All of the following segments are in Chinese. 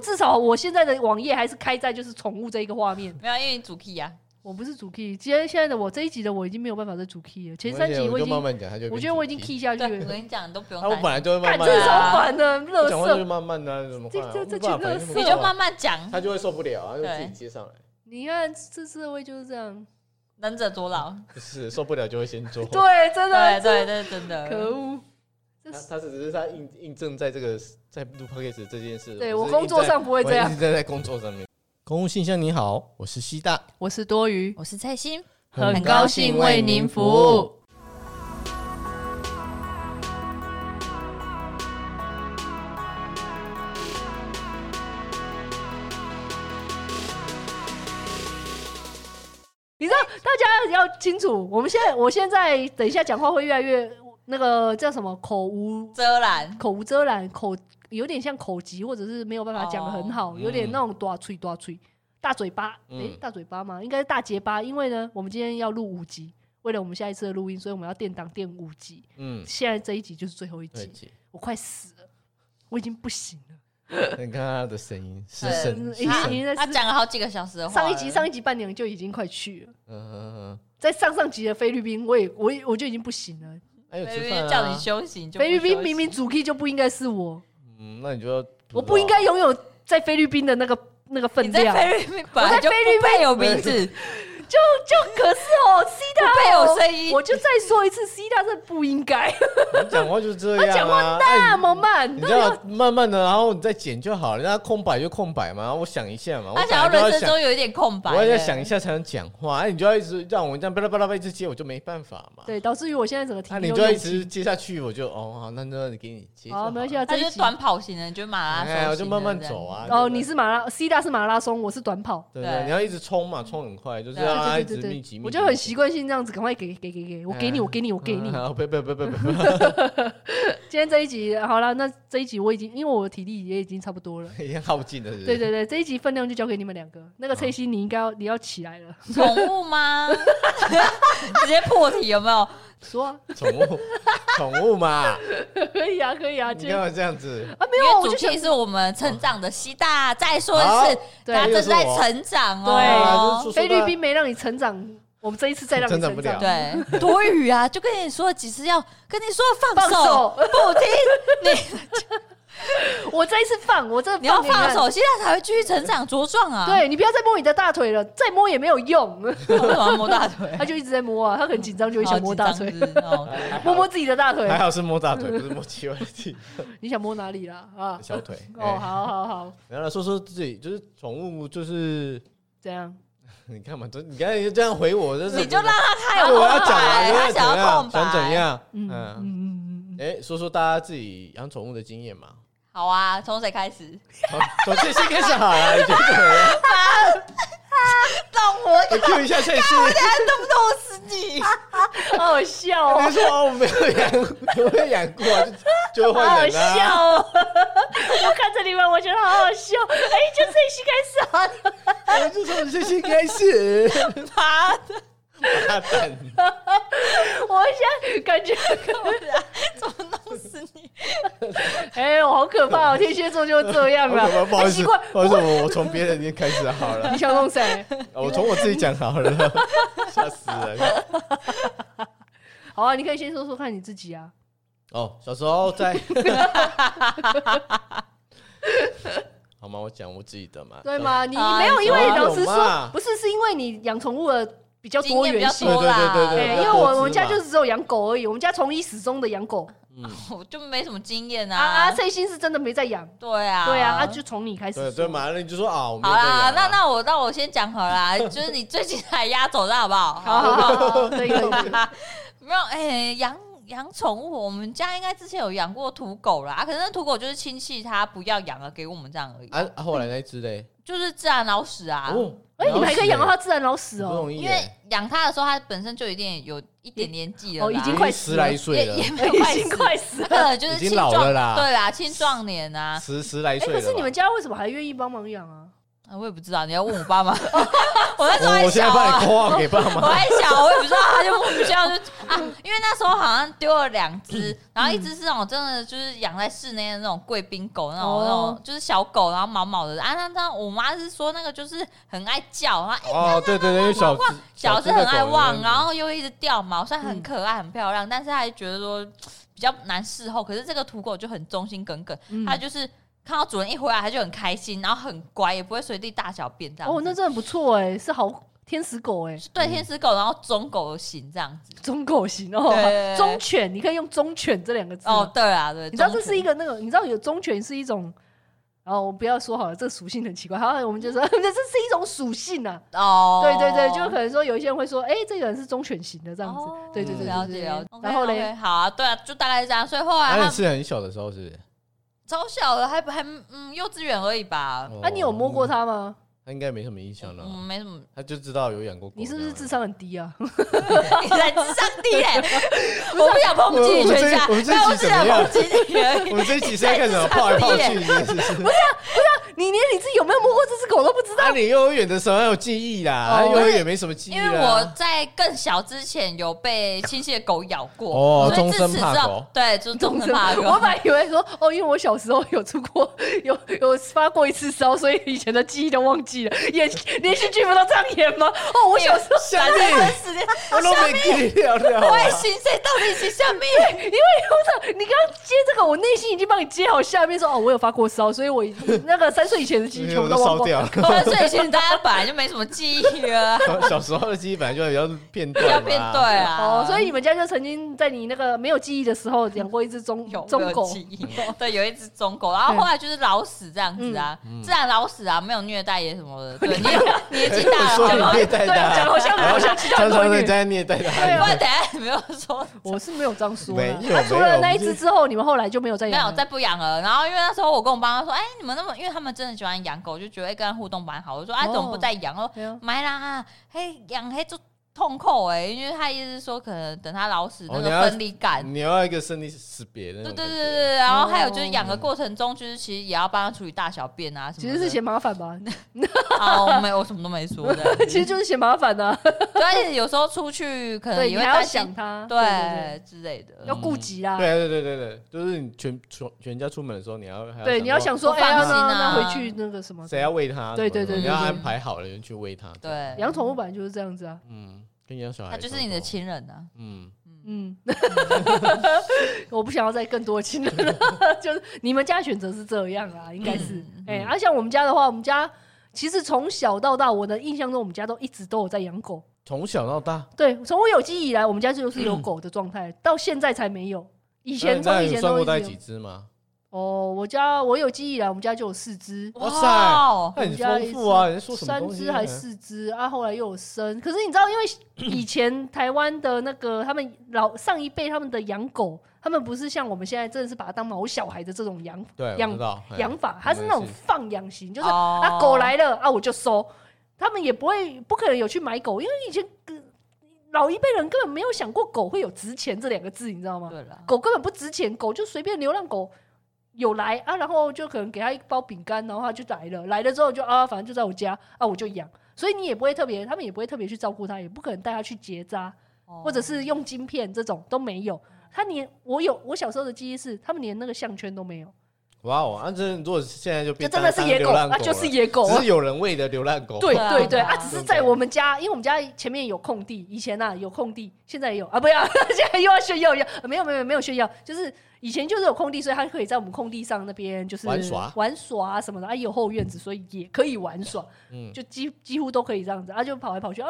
至少我现在的网页还是开在就是宠物这一个画面。没有，因为你主 key 呀。我不是主 key，今天现在的我这一集的我已经没有办法再主 key 了。前三集我已经，慢慢讲，他就我觉得我已经 key 下去了。我跟你讲，你都不用。我本来就会慢慢。看这超烦的，乐色。讲话就慢慢的，怎么这这这群乐色，你就慢慢讲，他就会受不了啊，就自己接上来。你看这社会就是这样，能者多劳。不是受不了就会先做。对，真的，对对对，真的。可恶。他他只是他印印证在这个在录 podcast 这件事。对我工作上不会这样。一直在在工作上面。公务信箱，你好，我是西大，我是多余，我是蔡心，很高兴为您服务。你知道，大家要清楚，我们现在，我现在等一下讲话会越来越那个叫什么口无遮拦，口无遮拦，口有点像口疾，或者是没有办法讲的很好，有点那种大嘴大嘴。大嘴巴，诶、欸，大嘴巴吗？应该是大结巴，因为呢，我们今天要录五集，为了我们下一次的录音，所以我们要垫档垫五集。嗯，现在这一集就是最后一集，集我快死了，我已经不行了。你看他的声音，失声，他他讲了好几个小时的话。上一集，上一集伴娘就已经快去了。嗯嗯嗯，在上上集的菲律宾，我也我我就已经不行了。还有菲律宾叫你休息，菲律宾明明主 key 就不应该是我。嗯，那你就要，我不应该拥有在菲律宾的那个。那个分量，在菲律宾我在菲律宾有名字。就就可是哦，C 大没有声音，我就再说一次，C 大这不应该。你讲话就是这样啊，讲话那么慢，你要慢慢的，然后你再剪就好了。那空白就空白嘛，我想一下嘛。他想要人生中有一点空白，我要想一下才能讲话。哎，你就要一直让我这样巴拉巴拉一直接，我就没办法嘛。对，导致于我现在整个听，那你就要一直接下去，我就哦好，那那给你接。好，没关系。他是短跑型的，就马拉松，哎我就慢慢走啊。哦，你是马拉，C 大是马拉松，我是短跑。对对，你要一直冲嘛，冲很快，就是要一直密集。我就很习惯性这样子，赶快给给给给，我给你，我给你，我给你。不不不不不。今天这一集好了，那这一集我已经，因为我的体力也已经差不多了，已经耗尽了。对对对，这一集分量就交给你们两个。那个崔西，你应该要你要起来了。宠物吗？直接破题有没有？说啊，宠物，宠物嘛，可以啊，可以啊。你干嘛这样子啊？没有，主题是我们成长的西大。再说一次，大家正在成长哦。对，菲律宾没让你成长。我们这一次再让你成长，不了对，多余啊！就跟你说了几次要跟你说放手，不听你。我这一次放，我这你要放手，现在才会继续成长茁壮啊！对，你不要再摸你的大腿了，再摸也没有用。摸大腿，他就一直在摸啊，他很紧张，就会想摸大腿，摸摸自己的大腿。还好是摸大腿，不是摸其他的地方。你想摸哪里啦？啊，小腿。哦，好好好。然后来说说自己，就是宠物，就是这样。你看嘛，这你刚才就这样回我，就是你就让他开，我要讲啊，他想要空白，想怎样？嗯嗯嗯嗯，哎，说说大家自己养宠物的经验嘛。好啊，从谁开始？从翠心开始好啊，你觉得怎么样？让我 Q 一下翠心，我等下弄不弄死你？好好笑哦！你说我没有养，没有养过，就会换人啊。好笑哦！我看着你们，我觉得好好笑。哎，就翠心开始好了，就从翠心开始，妈的！我现在感觉怎么弄死你？哎我，好可怕！天蝎座就这样 了。不好意思，不好意思，我我从别人先开始好了。你想弄谁？我从我自己讲好了，吓死人。好啊，你可以先说说看你自己啊。哦，小时候在，好吗？我讲我自己的嘛。对吗？你没有，因为老师说，不是，是因为你养宠物的。比较多元性，对对对对，因为我我们家就是只有养狗而已，我们家从一始终的养狗，我就没什么经验啊。啊，翠心是真的没在养，对啊，对啊，那就从你开始，对对嘛，那你就说啊，好啦，那那我那我先讲好啦，就是你最近才压走的好不好？好好好，可以可以，没有哎，养养宠物，我们家应该之前有养过土狗啦，可是那土狗就是亲戚他不要养了，给我们这样而已。啊，后来那只嘞，就是自然老死啊。哎，你们还可以养到它自然老死哦，因为养它的时候，它本身就有点有一点年纪了，哦，已经快十来岁了，也 没有已经快十了，就是青壮，对啦，青壮年啊，十十来岁。可是你们家为什么还愿意帮忙养啊？我也不知道，你要问我爸妈。我那时候还小、啊、我现在帮你挂给爸妈。我还小，我也不知道，他就莫名其妙就啊，因为那时候好像丢了两只，然后一只是那种真的就是养在室内的那种贵宾狗，那种、哦、那种就是小狗，然后毛毛的。啊，那那我妈是说那个就是很爱叫，然后哦，对对对，小小是很爱汪，然后又一直掉毛，虽然很可爱很漂亮，但是她还觉得说 比较难伺候。可是这个土狗就很忠心耿耿，它就是。看到主人一回来，它就很开心，然后很乖，也不会随地大小便这样。哦，那真的不错哎，是好天使狗哎，对，天使狗，然后忠狗型这样子，忠狗型哦，忠犬，你可以用忠犬这两个字。哦，对啊，对，你知道这是一个那个，你知道有忠犬是一种，然后我不要说好了，这个属性很奇怪，好，我们就说这 这是一种属性啊。哦，对对对，就可能说有一些人会说，哎，这个人是忠犬型的这样子，对对对，了解了解。然后嘞，好啊，对啊，就大概是这样。所以后来他是很小的时候，是不是？超小的，还还嗯，幼稚园而已吧。啊，你有摸过它吗？他应该没什么印象了。嗯，没什么。他就知道有养过狗。你是不是智商很低啊？你才智商低哎！我不想抨击你全家，我们这一集怎么样？我们这一集是在干什么？泡来泡去，不是啊，不是啊。你连你自己有没有摸过这只狗都不知道？那你幼儿园的时候还有记忆啦，幼儿园没什么记忆。因为我在更小之前有被亲戚的狗咬过，哦，终身怕狗。对，就是终身怕狗。我本来以为说，哦，因为我小时候有出过，有有发过一次烧，所以以前的记忆都忘记了。演连续剧不都这样演吗？哦，我小时候下面我都没记了。我还心碎到底是下面，因为我操，你刚刚接这个，我内心已经帮你接好下面说，哦，我有发过烧，所以我那个三。岁以前的记忆全部都烧掉了。三岁以前大家本来就没什么记忆啊。小时候的记忆本来就比较片段，比较片段啊。哦，所以你们家就曾经在你那个没有记忆的时候养过一只中中狗。对，有一只中狗，然后后来就是老死这样子啊，自然老死啊，没有虐待也什么的。对，年年纪大了，虐待他，好像好像其他人在虐待他。对，等下没有说，我是没有这样说。没有，那除了那一只之后，你们后来就没有再养？没有，再不养了。然后因为那时候我跟我爸妈说，哎，你们那么，因为他们真的喜欢养狗，就觉得跟它互动蛮好。我说，啊，怎么不再养？哦，买啦，嘿，养嘿就。痛苦哎，因为他意思是说，可能等他老死那个分离感，你要一个生离死别的。对对对对，然后还有就是养的过程中，就是其实也要帮他处理大小便啊什么。其实是嫌麻烦吧？哦，没，我什么都没说的。其实就是嫌麻烦的。对，而且有时候出去可能也会担心他，对之类的，要顾及啦。对对对对对，就是你全全全家出门的时候，你要对你要想说，放心啊，回去那个什么，谁要喂他？对对对，你要安排好了人去喂他。对，养宠物本来就是这样子啊。嗯。跟养小孩，他就是你的亲人呐。嗯嗯，我不想要再更多亲人了。就是你们家选择是这样啊，应该是。哎，而像我们家的话，我们家其实从小到大，我的印象中，我们家都一直都有在养狗。从小到大，对，从我有记忆以来，我们家就是有狗 的状态，到现在才没有。以前从以前都有。带几只吗？哦，我家我有记忆以来，我们家就有四只。哇塞，很丰富啊！你说什么？三只还是四只啊？后来又有生。可是你知道，因为以前台湾的那个他们老上一辈他们的养狗，他们不是像我们现在真的是把它当毛小孩的这种养养养法，它是那种放养型，就是啊狗来了啊我就收。他们也不会不可能有去买狗，因为以前老一辈人根本没有想过狗会有值钱这两个字，你知道吗？狗根本不值钱，狗就随便流浪狗。有来啊，然后就可能给他一包饼干，然后他就来了。来了之后就啊，反正就在我家啊，我就养。所以你也不会特别，他们也不会特别去照顾他，也不可能带他去结扎，哦、或者是用晶片这种都没有。他连我有我小时候的记忆是，他们连那个项圈都没有。哇哦，啊，这如果现在就变就真的是野狗啊，就是野狗，只是有人喂的流浪狗。对对对啊，只是在我们家，因为我们家前面有空地，以前啊有空地，现在也有啊，不要，现在又要炫耀，要没有没有没有炫耀，就是。以前就是有空地，所以他可以在我们空地上那边就是玩耍玩耍啊什么的啊，也有后院子，所以也可以玩耍，嗯，就几几乎都可以这样子啊，就跑来跑去。啊，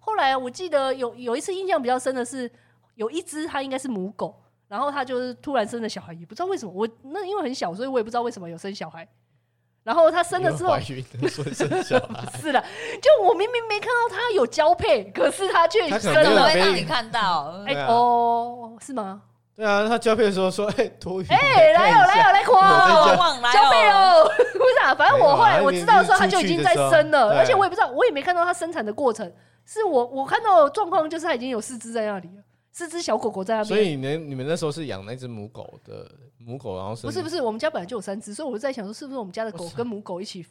后来我记得有有一次印象比较深的是，有一只它应该是母狗，然后它就是突然生了小孩，也不知道为什么，我那因为很小，所以我也不知道为什么有生小孩。然后它生了之后，怀孕说生小孩 是的，就我明明没看到它有交配，可是它却生了，怎么会让你看到？哎哦，是吗？对啊，他交配的时候说：“ 哎，托育。”哎，来哦，来哦，来夸，交配哦，不是啊，反正我后来我知道的时候，他就已经在生了，而且我也不知道，我也没看到他生产的过程。是我我看到的状况就是他已经有四只在那里了，四只小狗狗在那边。所以你你们那时候是养那只母狗的母狗，然后生？不是不是，我们家本来就有三只，所以我就在想说，是不是我们家的狗跟母狗一起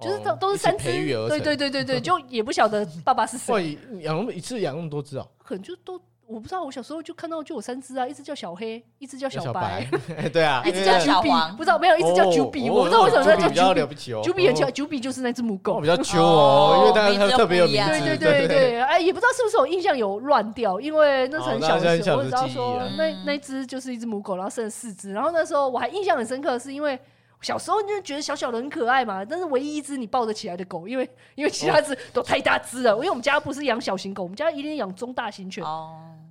就是都都是三只，对对对对对，就也不晓得爸爸是谁。养那么一次养那么多只啊？可能就都。我不知道，我小时候就看到就有三只啊，一只叫小黑，一只叫小白，对啊，一只叫九比，不知道没有，一只叫九比，我不知道为什么叫九比。九比叫九比就是那只母狗，比较 秋哦，因为大家特别有名字。对对对对，哎，也不知道是不是我印象有乱掉，因为那是很小的时候，我只知道说那那只就是一只母狗，然后生了四只，然后那时候我还印象很深刻，是因为。小时候你就觉得小小的很可爱嘛，但是唯一一只你抱得起来的狗，因为因为其他只都太大只了。因为我们家不是养小型狗，我们家一定养中大型犬。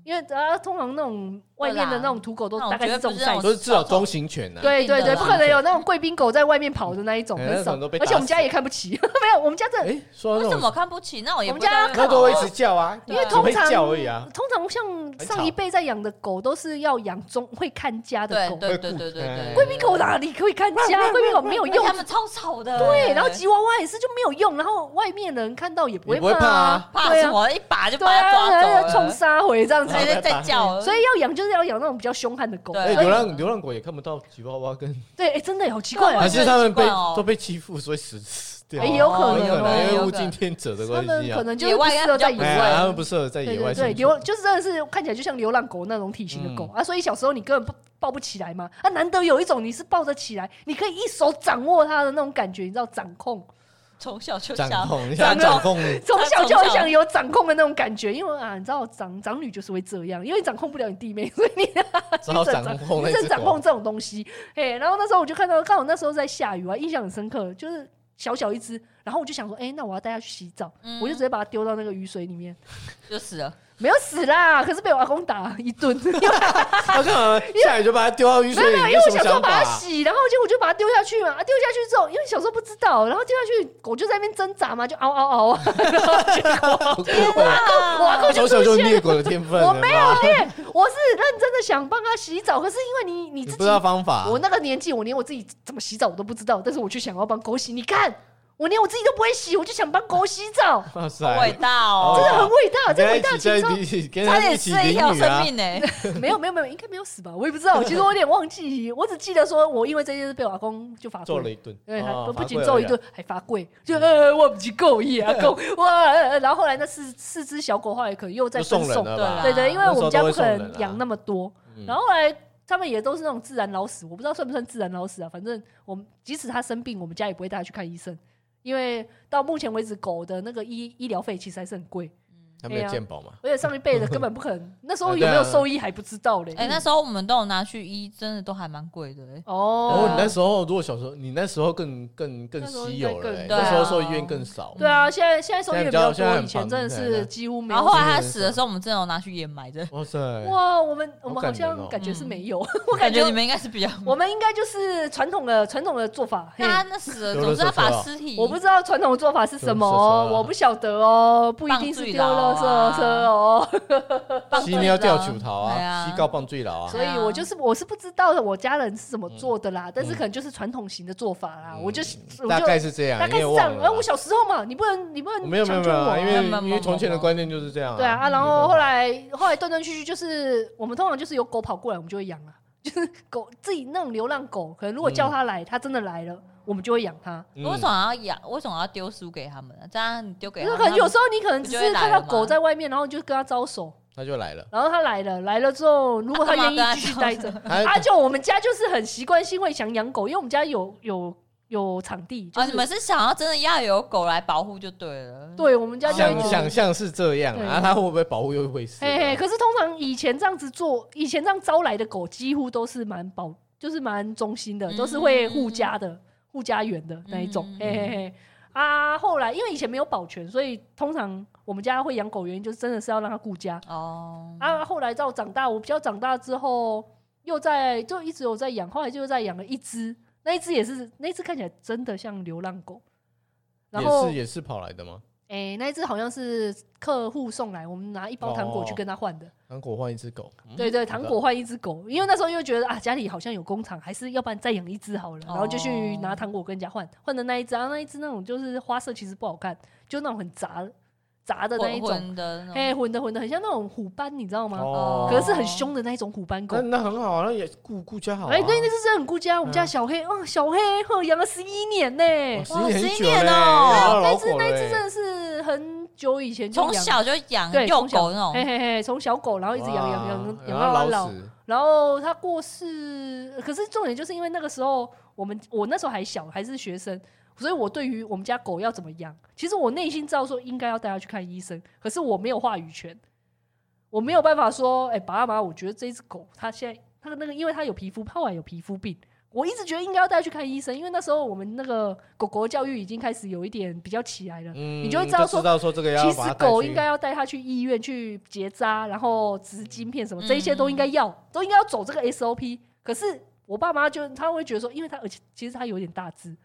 因为啊，通常那种外面的那种土狗都大概是这种 size，都是至少中型犬啊。对对对，不可能有那种贵宾狗在外面跑的那一种，很少。而且我们家也看不起，没有，我们家这为什么看不起？那我们家那都会一直叫啊，因为通常叫而已啊通常像上一辈在养的狗都是要养中会看家的狗，对对对对对。贵宾狗哪里可以看家？贵宾狗没有用，他们超吵的。对，然后吉娃娃也是就没有用，然后外面的人看到也不会怕，怕什么？一把就把它抓走了，冲杀回这样子在叫。所以要养就是要养那种比较凶悍的狗。对，流浪流浪狗也看不到吉娃娃跟。对，哎，真的好奇怪，还是他们被都被欺负，所以死死掉。也有可能，因为物竞天择的关系啊。可能就是不适合在野外，他们不适合在野外。对，流就是真的是看起来就像流浪狗那种体型的狗啊，所以小时候你根本不抱不起来嘛。啊，难得有一种你是抱得起来，你可以一手掌握它的那种感觉，你知道掌控。从小就想掌控，掌控，从小就很想有掌控的那种感觉，因为啊，你知道长长女就是会这样，因为你掌控不了你弟妹，所以你只好掌控，你只掌控这种东西。哎，然后那时候我就看到，刚好那时候在下雨啊，印象很深刻，就是小小一只，然后我就想说，哎，那我要带它去洗澡，我就直接把它丢到那个雨水里面，就死了。没有死啦，可是被我阿公打一顿。他干嘛下雨就把它丢到雨水里？没有，因为我小时候把它洗，然后结果就把它丢下去嘛。丢下去之后，因为小时候不知道，然后丢下去，狗就在那边挣扎嘛，就嗷嗷嗷。天哪！我阿公就从小就虐狗的天分。我没有虐，我是认真的想帮它洗澡，可是因为你你自己不知道方法，我那个年纪，我连我自己怎么洗澡我都不知道，但是我却想要帮狗洗。你看。我连我自己都不会洗，我就想帮狗洗澡，好伟大哦，真的很伟大，这伟大情操，差点失一条生命 呢。没有没有没有，应该没有死吧？我也不知道，其实我有点忘记，我只记得说我因为这件事被我阿公就罚跪了一顿，对，他不仅揍一顿，还罚跪，就呃我不够意啊，够哇，然后后来那四四只小狗后来可能又再送人了，对对，因为我们家不可能养那么多，然后后来他们也都是那种自然老死，我不知道算不算自然老死啊，反正我们即使他生病，我们家也不会带他去看医生。因为到目前为止，狗的那个医医疗费其实还是很贵。他没有鉴宝嘛？而且上一辈的根本不可能，那时候有没有兽医还不知道嘞。哎，那时候我们都有拿去医，真的都还蛮贵的。哦，你那时候如果小时候，你那时候更更更稀有了。那时候兽医院更少。对啊，现在现在兽医院比较多，以前真的是几乎没有。然后后来他死的时候，我们真的有拿去掩埋的。哇塞！哇，我们我们好像感觉是没有，我感觉你们应该是比较，我们应该就是传统的传统的做法。他那死了，总是要把尸体。我不知道传统的做法是什么，我不晓得哦，不一定是丢垃圾车。哦，犀牛吊球桃啊，西高棒最老啊，所以我就是我是不知道我家人是怎么做的啦，但是可能就是传统型的做法啦，我就大概是这样，大概是这样。哎，我小时候嘛，你不能你不能没有没有没有，因为因为从前的观念就是这样。对啊啊，然后后来后来断断续续，就是我们通常就是有狗跑过来，我们就会养啊，就是狗自己那种流浪狗，可能如果叫它来，它真的来了。我们就会养它。为什么要养？为什么要丢书给他们呢？这样你丢给他们，可能有时候你可能只是看到狗在外面，然后你就跟它招手，它就来了。然后它来了，来了之后，如果它愿意继续待着，啊，就我们家就是很习惯性会想养狗，因为我们家有有有场地。啊，你们是想要真的要有狗来保护就对了。对，我们家想想象是这样啊，它会不会保护又会死？嘿嘿，可是通常以前这样子做，以前这样招来的狗几乎都是蛮保，就是蛮忠心的，都是会护家的。护家园的那一种，嗯、嘿嘿嘿啊！后来因为以前没有保全，所以通常我们家会养狗，原因就是真的是要让它顾家哦。啊，后来到长大，我比较长大之后，又在就一直有在养，后来就在养了一只，那一只也是那一只看起来真的像流浪狗，然后也是也是跑来的吗？哎、欸，那一只好像是客户送来，我们拿一包糖果去跟他换的。糖果换一只狗，对对，糖果换一只狗，因为那时候又觉得啊，家里好像有工厂，还是要不然再养一只好了，然后就去拿糖果跟人家换，换的那一只，然后那一只那种就是花色其实不好看，就那种很杂杂杂的那一种，混的，哎，混的混的，很像那种虎斑，你知道吗？哦，可是很凶的那一种虎斑狗。那那很好啊，那也顾顾家好。哎，对，那是真的很顾家。我们家小黑，哦，小黑，呵，养了十一年呢，十一年哦。那只那只真的是很久以前就从小就养幼狗那种，嘿嘿嘿，从小狗然后一直养养养养到老。然后他过世，可是重点就是因为那个时候我们我那时候还小，还是学生。所以，我对于我们家狗要怎么养，其实我内心知道说应该要带它去看医生，可是我没有话语权，我没有办法说，哎、欸，爸爸妈妈，我觉得这只狗它现在它的那个，因为它有皮肤，后来有皮肤病，我一直觉得应该要带它去看医生，因为那时候我们那个狗狗教育已经开始有一点比较起来了，嗯、你就会知道说，知道说这个要其实狗应该要带它去医院去结扎，然后植晶片什么，这一些都应该要，嗯、都应该要走这个 SOP。可是我爸妈就他会觉得说，因为它而且其实它有点大只。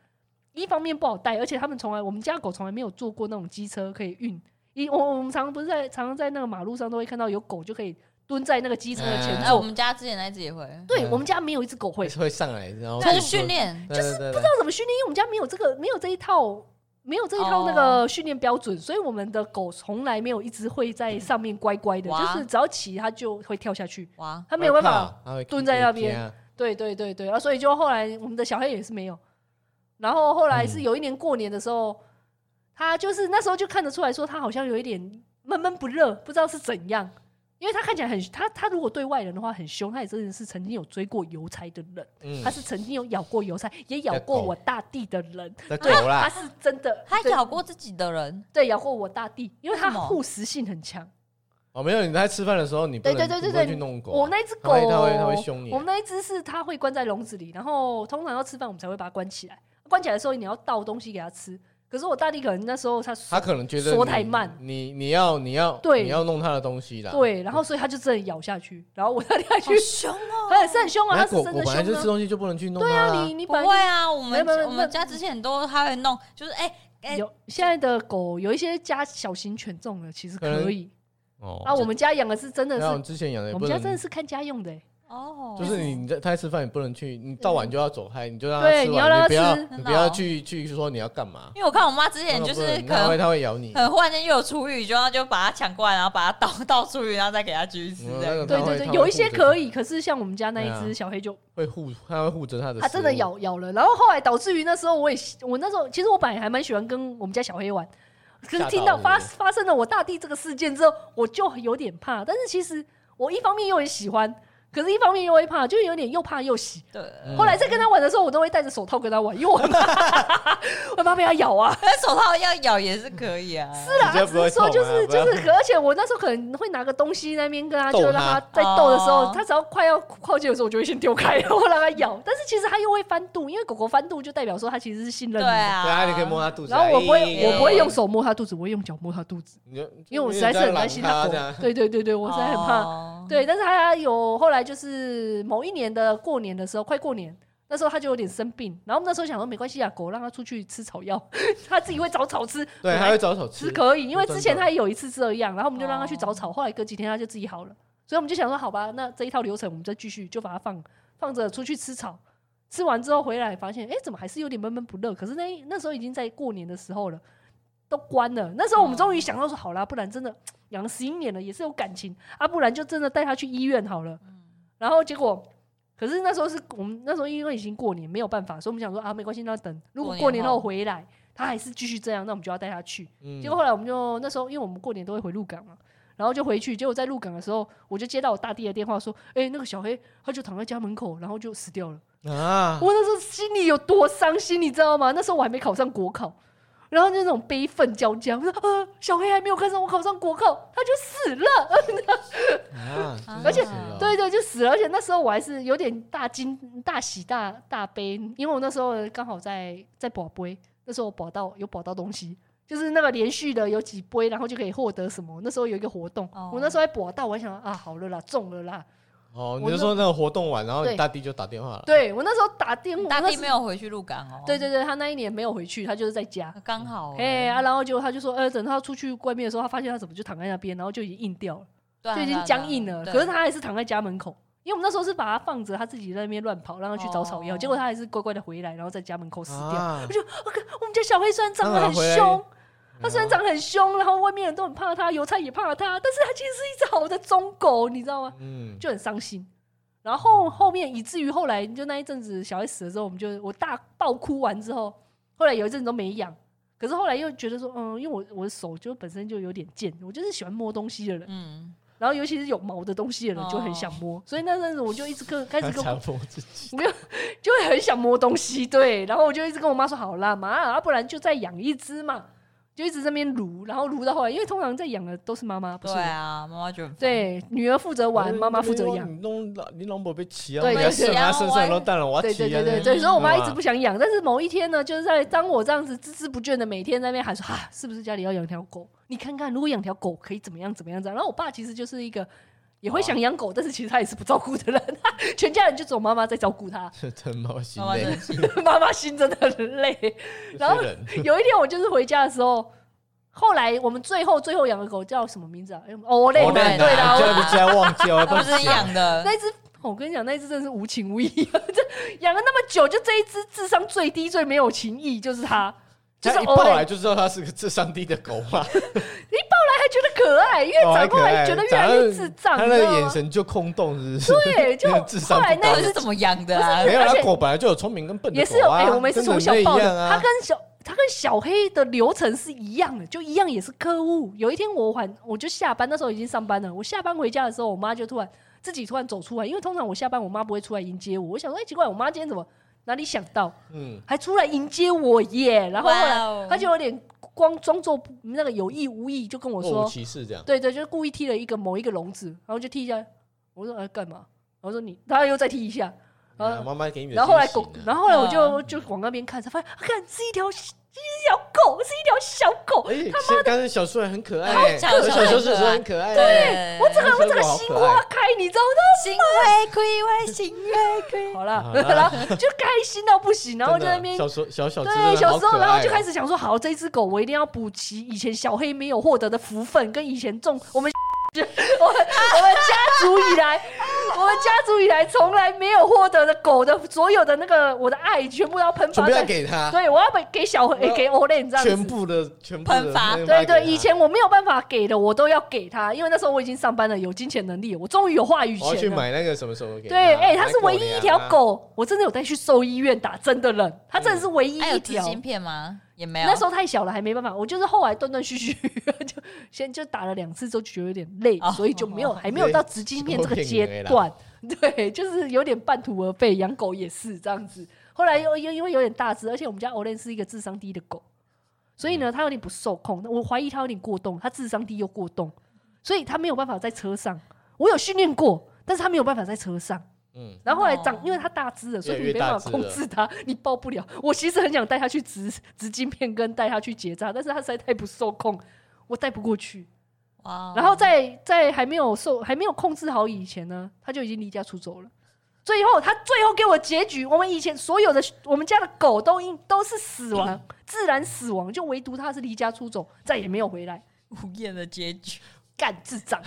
一方面不好带，而且他们从来我们家狗从来没有坐过那种机车可以运。一我我们常常不是在常常在那个马路上都会看到有狗就可以蹲在那个机车的前座。我们家之前那只也会。对，我们家没有一只狗会会上来，然后它是训练，就是不知道怎么训练，因为我们家没有这个没有这一套没有这一套那个训练标准，所以我们的狗从来没有一只会在上面乖乖的，就是只要骑它就会跳下去。哇，它没有办法蹲在那边。对对对对啊，所以就后来我们的小黑也是没有。然后后来是有一年过年的时候，他就是那时候就看得出来说他好像有一点闷闷不乐，不知道是怎样，因为他看起来很他他如果对外人的话很凶，他也真的是曾经有追过邮差的人，他是曾经有咬过邮差，也咬过我大弟的人，对，他是真的，他咬过自己的人，对，咬过我大弟，因为他护食性很强。哦，没有，你在吃饭的时候，你不能对对对对对去弄狗。我那只狗，它会它会凶你。我们那一只是它会关在笼子里，然后通常要吃饭我们才会把它关起来。关起来的时候，你要倒东西给他吃。可是我大弟可能那时候他他可能觉得说太慢，你你要你要对你要弄他的东西啦。对，然后所以他就真的咬下去，然后我大弟还去凶哦，他 也是很凶啊，他是真的凶。本来就吃东西就不能去弄。对啊，你你不会啊，我们我们家之前很多他会弄，就是哎哎，有现在的狗有一些家小型犬种的，其实可以哦。啊，我们家养的是真的是，之前养的，我们家真的是看家用的。哦，就是你你在他在吃饭，你不能去，你到晚就要走开，你就让他对，你要让他吃，你不要去去说你要干嘛。因为我看我妈之前就是可能他会咬你，很忽然间又有厨余，就要就把它抢过来，然后把它倒 倒厨余，然后再给它继续吃。对对对，有一些可以，可是像我们家那一只小黑就会护，它会护着它的。它真的咬咬了，然后后来导致于那时候我也我那时候其实我本来还蛮喜欢跟我们家小黑玩，可是听到发发生了我大弟这个事件之后，我就有点怕。但是其实我一方面又很喜欢。可是，一方面又会怕，就有点又怕又喜。对。后来在跟他玩的时候，我都会戴着手套跟他玩，因为我怕，我怕被他咬啊。手套要咬也是可以啊。是啊，只是说就是就是，而且我那时候可能会拿个东西那边跟他，就让他在逗的时候，他只要快要靠近的时候，我就会先丢开，然后让他咬。但是其实他又会翻肚，因为狗狗翻肚就代表说他其实是信任你。对啊。对啊，你可以摸他肚子。然后我不会，我不会用手摸他肚子，我会用脚摸他肚子。因为我实在是很担心他狗。对对对对，我实在很怕。对，但是他有后来就是。某一年的过年的时候，快过年那时候，他就有点生病。然后我们那时候想说，没关系啊，狗让他出去吃草药，他自己会找草吃。对，他会找草吃，是可以。因为之前他也有一次这样，然后我们就让他去找草。后来隔几天他就自己好了。所以我们就想说，好吧，那这一套流程我们再继续，就把它放放着出去吃草。吃完之后回来发现，哎，怎么还是有点闷闷不乐？可是那那时候已经在过年的时候了，都关了。那时候我们终于想到说，好啦，不然真的养了十一年了，也是有感情啊，不然就真的带他去医院好了。然后结果，可是那时候是我们那时候因为已经过年没有办法，所以我们想说啊，没关系，那等如果过年后回来，他还是继续这样，那我们就要带他去。嗯、结果后来我们就那时候，因为我们过年都会回鹿港嘛，然后就回去。结果在鹿港的时候，我就接到我大弟的电话说，哎、欸，那个小黑他就躺在家门口，然后就死掉了。啊！我那时候心里有多伤心，你知道吗？那时候我还没考上国考。然后就那种悲愤交加，我说：“啊，小黑还没有看上我考上国考，他就死了。啊”而且，对对，就死了。而且那时候我还是有点大惊、大喜、大大悲，因为我那时候刚好在在博杯，那时候我博到有博到东西，就是那个连续的有几杯，然后就可以获得什么。那时候有一个活动，哦、我那时候还博到，我还想啊，好了啦，中了啦。哦，你就说那个活动完，然后你大弟就打电话了。对，我那时候打电话，大弟没有回去鹿港哦。对对对，他那一年没有回去，他就是在家。刚好，哎啊，然后就他就说，呃，等他出去外面的时候，他发现他怎么就躺在那边，然后就已经硬掉了，就已经僵硬了。可是他还是躺在家门口，因为我们那时候是把他放着，他自己在那边乱跑，让他去找草药。结果他还是乖乖的回来，然后在家门口死掉。我就，我们家小黑虽然长得很凶。它虽然长得很凶，然后外面人都很怕它，油菜也怕它，但是它其实是一只好的忠狗，你知道吗？嗯，就很伤心。然后后面以至于后来，就那一阵子小孩死了之后，我们就我大爆哭完之后，后来有一阵子都没养。可是后来又觉得说，嗯，因为我我的手就本身就有点贱，我就是喜欢摸东西的人，嗯，然后尤其是有毛的东西的人就很想摸，哦、所以那阵子我就一直跟开始跟我自己，没有就会很想摸东西，对，然后我就一直跟我妈说，好啦妈，啊不然就再养一只嘛。就一直在那边撸，然后撸到后来，因为通常在养的都是妈妈，不是？对啊，妈妈就对，女儿负责玩，妈妈负责养。你弄你老婆被骑啊？对，是啊，身上都淡了，我要骑啊！对对对对，所以我妈一直不想养。但是某一天呢，就是在当我这样子孜孜不倦的每天在那边喊说啊，是不是家里要养条狗？你看看，如果养条狗可以怎么样怎么样这样。然后我爸其实就是一个也会想养狗，但是其实他也是不照顾的人，全家人就只有妈妈在照顾他。真妈心累，妈妈心真的很累。然后有一天我就是回家的时候。后来我们最后最后养的狗叫什么名字啊？欧蕾，对的，居然忘记了，不是养的那只。我跟你讲，那只真的是无情无义，这养了那么久，就这一只智商最低、最没有情义，就是它。就是一抱来就知道它是个智商低的狗嘛。一抱来还觉得可爱，越长过来觉得越来越智障，它的眼神就空洞，是不是？对，就后来那个是怎么养的啊？没有，它狗本来就有聪明跟笨的，也是有。哎，我们是从小抱的，它跟小。它跟小黑的流程是一样的，就一样也是客户。有一天我还我就下班，那时候已经上班了。我下班回家的时候，我妈就突然自己突然走出来，因为通常我下班我妈不会出来迎接我。我想说，哎、欸，奇怪，我妈今天怎么哪里想到，嗯，还出来迎接我耶？然后后来他就有点光装作那个有意无意，就跟我说，歧视这样，对对，就是故意踢了一个某一个笼子，然后就踢一下。我说哎，干嘛？我说你，他又再踢一下。然后妈妈给你，然后后来狗，然后后来我就就往那边看，才发现，看是一条。是一条狗，是一条小狗。哎，他妈刚才小树很可爱，小时候是很可爱。对，我整个我整个心花开，你知道吗？心花开，心花开。好了，然后就开心到不行，然后就在那边小时候小小对小时候，然后就开始想说，好，这只狗我一定要补齐以前小黑没有获得的福分，跟以前种我们。我们我们家族以来，我们家族以来从来没有获得的狗的所有的那个我的爱，全部都要喷发，不要给他。对，我要给给小黑，给欧蕾，你知道吗？全部的全部喷发。对对，以前我没有办法给的，我都要给他，因为那时候我已经上班了，有金钱能力，我终于有话语权了。我要去买那个什么什么给。对，哎，他是唯一一条狗，我真的有带去兽医院打针的人，他真的是唯一一条。芯片吗？也没有，那时候太小了，还没办法。我就是后来断断续续，就先就打了两次，之后就觉得有点累，哦、所以就没有，还没有到直接面这个阶段。对，就是有点半途而废。养狗也是这样子。后来又又因为有点大只，而且我们家欧蕾是一个智商低的狗，所以呢，它有点不受控。我怀疑它有点过动，它智商低又过动，所以它没有办法在车上。我有训练过，但是它没有办法在车上。嗯，然后后来长，因为它大只了，所以你没办法控制它，你抱不了。我其实很想带它去植 植晶片，跟带它去结扎，但是它实在太不受控，我带不过去。哇！然后在在还没有受还没有控制好以前呢，它就已经离家出走了。最后，它最后给我结局，我们以前所有的我们家的狗都因都是死亡，自然死亡，就唯独它是离家出走，再也没有回来。无言的结局。干智障，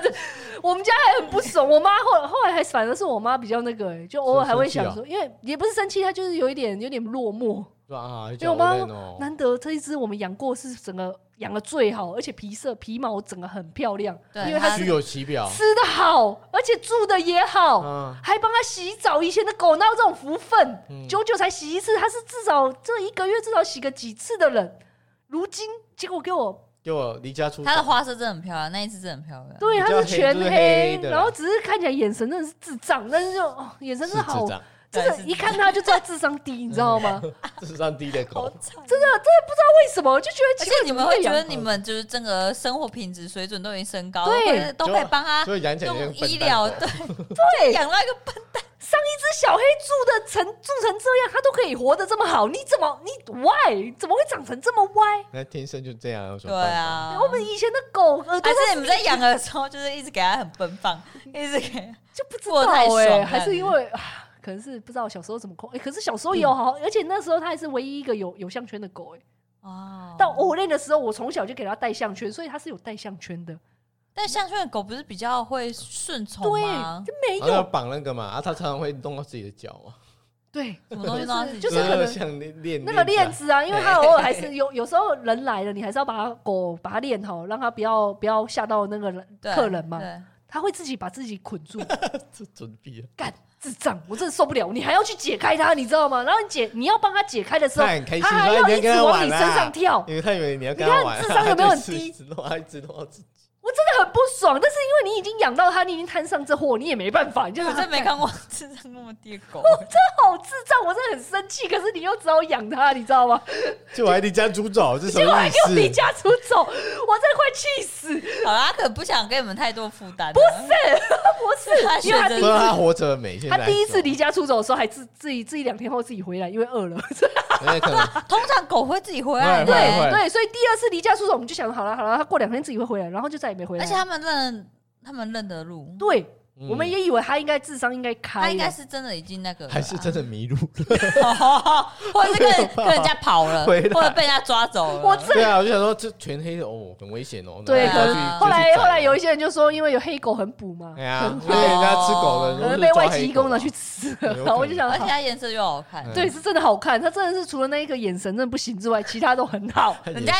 我们家还很不爽。我妈后后来还反而是我妈比较那个、欸，就偶尔还会想说，因为也不是生气，她就是有一点有点落寞。对啊，就我妈难得这一只我们养过是整个养的最好，而且皮色皮毛整个很漂亮，对因为它虚有其表，吃的好，而且住的也好，嗯、还帮它洗澡。以前的狗哪有这种福分？嗯、久久才洗一次，它是至少这一个月至少洗个几次的人。如今结果给我。给我离家出走，它的花色真的很漂亮，那一次真的很漂亮。对，它是全黑，然后只是看起来眼神真的是智障，但是就哦，眼神是好，真的，一看他就知道智商低，你知道吗？智商低的狗，真的真的不知道为什么，我就觉得，而且你们会觉得你们就是整个生活品质水准都已经升高，对，都可以帮它用医疗，对。对，养到一个笨蛋。上一只小黑住的成住成这样，它都可以活得这么好，你怎么你 why 怎么会长成这么歪？那天生就这样，对啊。我们以前的狗，还是你们在养的时候，就是一直给它很奔放，一直给就不知道哎、欸，还是因为啊，可能是不知道小时候怎么控。哎、欸，可是小时候也有好，嗯、而且那时候它还是唯一一个有有项圈的狗哎、欸。哦。到偶练的时候，我从小就给它戴项圈，所以它是有戴项圈的。但项圈的狗不是比较会顺从吗？对，就没有绑那个嘛，啊，它常常会动到自己的脚啊。对，什么东西就是可能那个链子啊，因为它偶尔还是有有时候人来了，你还是要把它狗把它链好，让它不要不要吓到那个人客人嘛。他会自己把自己捆住，这准备干智障，我真的受不了！你还要去解开它，你知道吗？然后你解，你要帮他解开的时候，他很开心，他还要一直往你身上跳，因为他以为你要跟他玩。你看智商有没有很低？一直弄，他一直弄自己。我真的很不爽，但是因为你已经养到它，你已经摊上这货，你也没办法。你就我真没看过智障那么低的狗，我真的好智障，我真的很生气。可是你又只好养它，你知道吗？就我还离家出走，这什么意思？就还给我离家出走，我真的快气死。好啦，他可不想给你们太多负担。不是，不是，因为他第一次他活着美。他第一次离家出走的时候，还自自己自己两天后自己回来，因为饿了。通常狗会自己回来，对对，所以第二次离家出走，我们就想好了好了，他过两天自己会回来，然后就再也没回来。而且他们认他们认得路，对，我们也以为他应该智商应该开，他应该是真的已经那个，还是真的迷路了，或者是跟跟人家跑了，或者被人家抓走了。我对啊，我就想说这全黑的哦，很危险哦。对，后来后来有一些人就说，因为有黑狗很补嘛，对啊，因为人家吃狗的，可能被外籍移工拿去吃了。然后我就想，而且它颜色又好看，对，是真的好看。他真的是除了那一个眼神真的不行之外，其他都很好。人家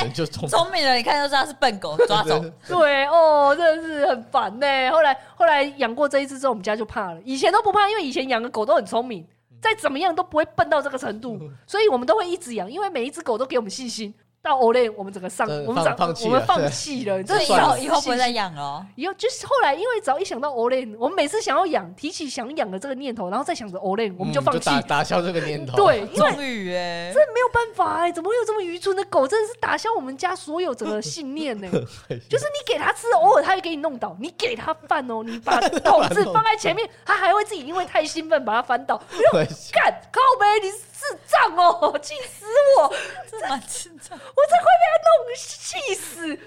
聪明人一看就知道是笨狗，抓走。对哦，真的是很烦呢。后来后来养过这一只之后，我们家就怕了。以前都不怕，因为以前养的狗都很聪明，再怎么样都不会笨到这个程度，所以我们都会一直养，因为每一只狗都给我们信心。到 Olay，，我们整个上，我们长，我们放弃了，这以后以后不会再养了。以后就是后来，因为只要一想到 Olay，，我们每次想要养，提起想养的这个念头，然后再想着 Olay，，我们就放弃，打消这个念头。对，因为哎，这没有办法哎，怎么会有这么愚蠢的狗？真的是打消我们家所有整个信念呢。就是你给它吃，偶尔它会给你弄倒；你给它饭哦，你把 桶子放在前面，它还会自己因为太兴奋把它翻倒。干靠呗，你智障哦，气死我！这蛮智障，我真快被他弄气死。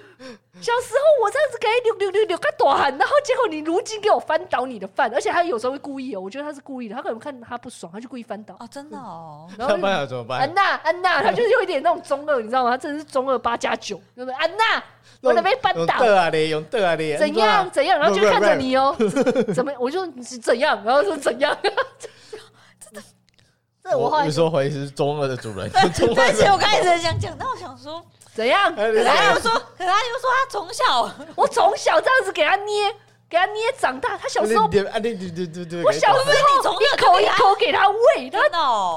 小时候我这样子给你扭扭扭扭个短，然后结果你如今给我翻倒你的饭，而且他有时候会故意哦，我觉得他是故意的，他可能看他不爽，他就故意翻倒。哦，真的哦。然后怎么办？怎么办？安娜，安娜，他就是有一点那种中二，你知道吗？他真的是中二八加九，对不对？安娜，我的被翻倒。用啊嘞，用啊嘞。怎样？怎样？然后就看着你哦，怎么？我就怎样？然后说怎样？这我后来说怀疑是中二的主人，而且 我刚才在想讲，但我想说怎样？可是他又说，可是他又说他从小，我从小这样子给他捏。给他捏长大，他小时候，对对对对对，我小时候一口一口给他喂，他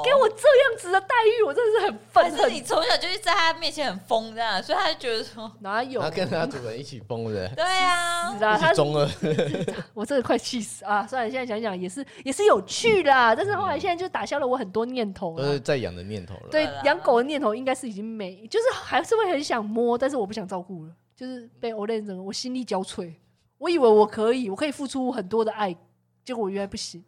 给我这样子的待遇，我真的是很愤恨。你从小就是在他面前很疯这样，所以他就觉得说 哪有？他跟他主人一起疯的，对啊，他中二，我真的快气死啊！算了，现在想想也是也是有趣的，但是后来现在就打消了我很多念头，都是在养的念头了。对，养狗的念头应该是已经没，就是还是会很想摸，但是我不想照顾了，就是被欧莱整个我心力交瘁。我以为我可以，我可以付出很多的爱，结果我原来不行。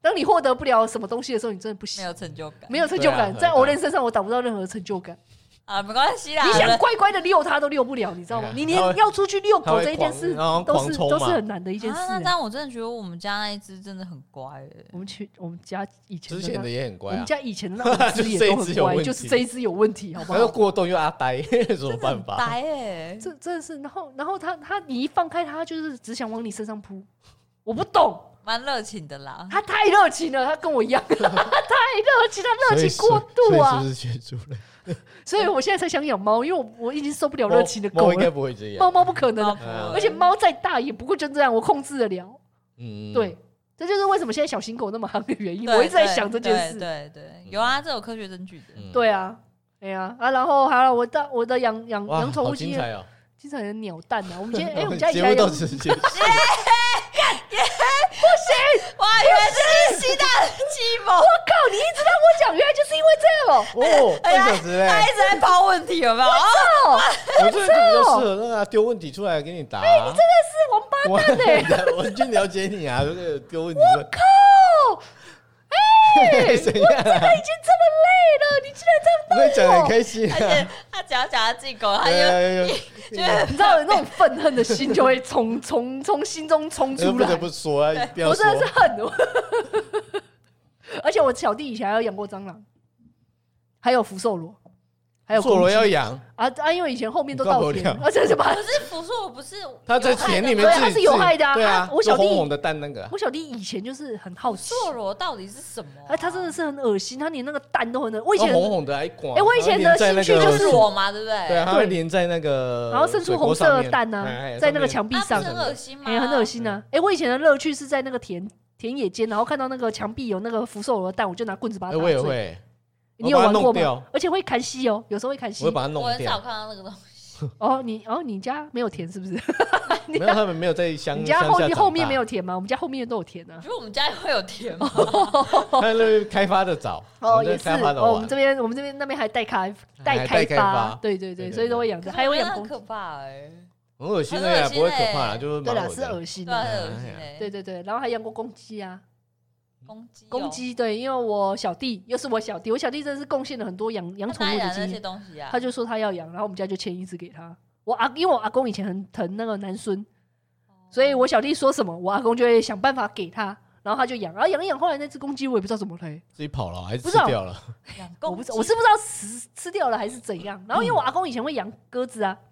当你获得不了什么东西的时候，你真的不行，没有成就感，没有成就感，在欧莱身上我找不到任何成就感。啊，没关系啦，你想乖乖的遛它都遛不了，你知道吗？你连要出去遛狗这一件事都是都是很难的一件事。但我真的觉得我们家那一只真的很乖。我们去我们家以前之前的也很乖，我们家以前的那只也都很乖，就是这一只有问题，好不好？又过动又阿呆，有什么办法？呆哎，这真的是，然后然后他他你一放开他，就是只想往你身上扑。我不懂，蛮热情的啦。他太热情了，他跟我一样，他太热情，他热情过度啊。是不是学猪了？所以我现在才想养猫，因为我我已经受不了热情的狗了。猫应该不会这样，猫猫不可能，而且猫再大也不会真这样，我控制得了。嗯，对，这就是为什么现在小型狗那么夯的原因。我一直在想这件事。对对，有啊，这有科学证据的。对啊，哎呀啊，然后还有我的我的养养养宠物经验，经常有鸟蛋啊。我们今天 哎，我们家以前有。哇，原来是西大的计谋！我靠，你一直让我讲，原来就是因为这样哦。他一直在抛问题，有没有？我这个比较适合让他丢问题出来给你答。哎，你真的是王八蛋哎！我就了解你啊，这个丢问题。我靠！哎，怎样？这个已经这么累了，你竟然这样对我，讲的很开心。而且他只要讲他自己狗，他就就你知道有那种愤恨的心就会从从从心中冲出来。不得不说啊，我真的是恨。而且我小弟以前还有养过蟑螂，还有福寿螺。还有做了公鸡要养，啊啊！因为以前后面都稻田，而且什么可是福寿螺不是它在田里面自己对它是有害的啊对啊啊，我小弟红红的蛋那个啊，我小弟以前就是很好奇，寿螺到底是什么啊？哎，他真的是很恶心，他连那个蛋都很恶。我以前红红的还广，哎我以前的兴趣就是我嘛，对不对？对啊，它会连在那个，然后生出红色的蛋呢在那个墙壁上很恶心吗？哎，很恶心啊！哎，我以前的乐趣是在那个田田野间，然后看到那个墙壁有那个福寿螺的蛋，我就拿棍子把它哎，打碎。我也会，你有玩过吗？而且会砍西哦，有时候会砍西我会。把它弄我很少。看到那个东西。哦，你哦，你家没有田是不是？没有，他们没有在乡 你家后后面大没有田吗？我们家后面都有田啊我。觉得我们家也会有田吗？他那边开发的早，哦，也是这开发的哦，我晚们这边我们这边那边还待开待开开发发，对对对，所以都会养着，还有养公很可怕哎，很恶心的不会可欸怕啦，就是对啦，是恶心的。很恶心哎。对对对，然后还养过公鸡啊，公鸡哦，公鸡对，因为我小弟又是我小弟，我小弟真的是贡献了很多养养宠物的经验，东西啊？他就说他要养，然后我们家就牵一只给他。我阿因为我阿公以前很疼那个男孙，所以我小弟说什么，我阿公就会想办法给他，然后他就养，然后养一养，后来那只公鸡我也不知道怎么了、欸，自己跑了还是吃掉了？养我不我是不知道吃 吃掉了还是怎样。然后因为我阿公以前会养鸽子啊，哦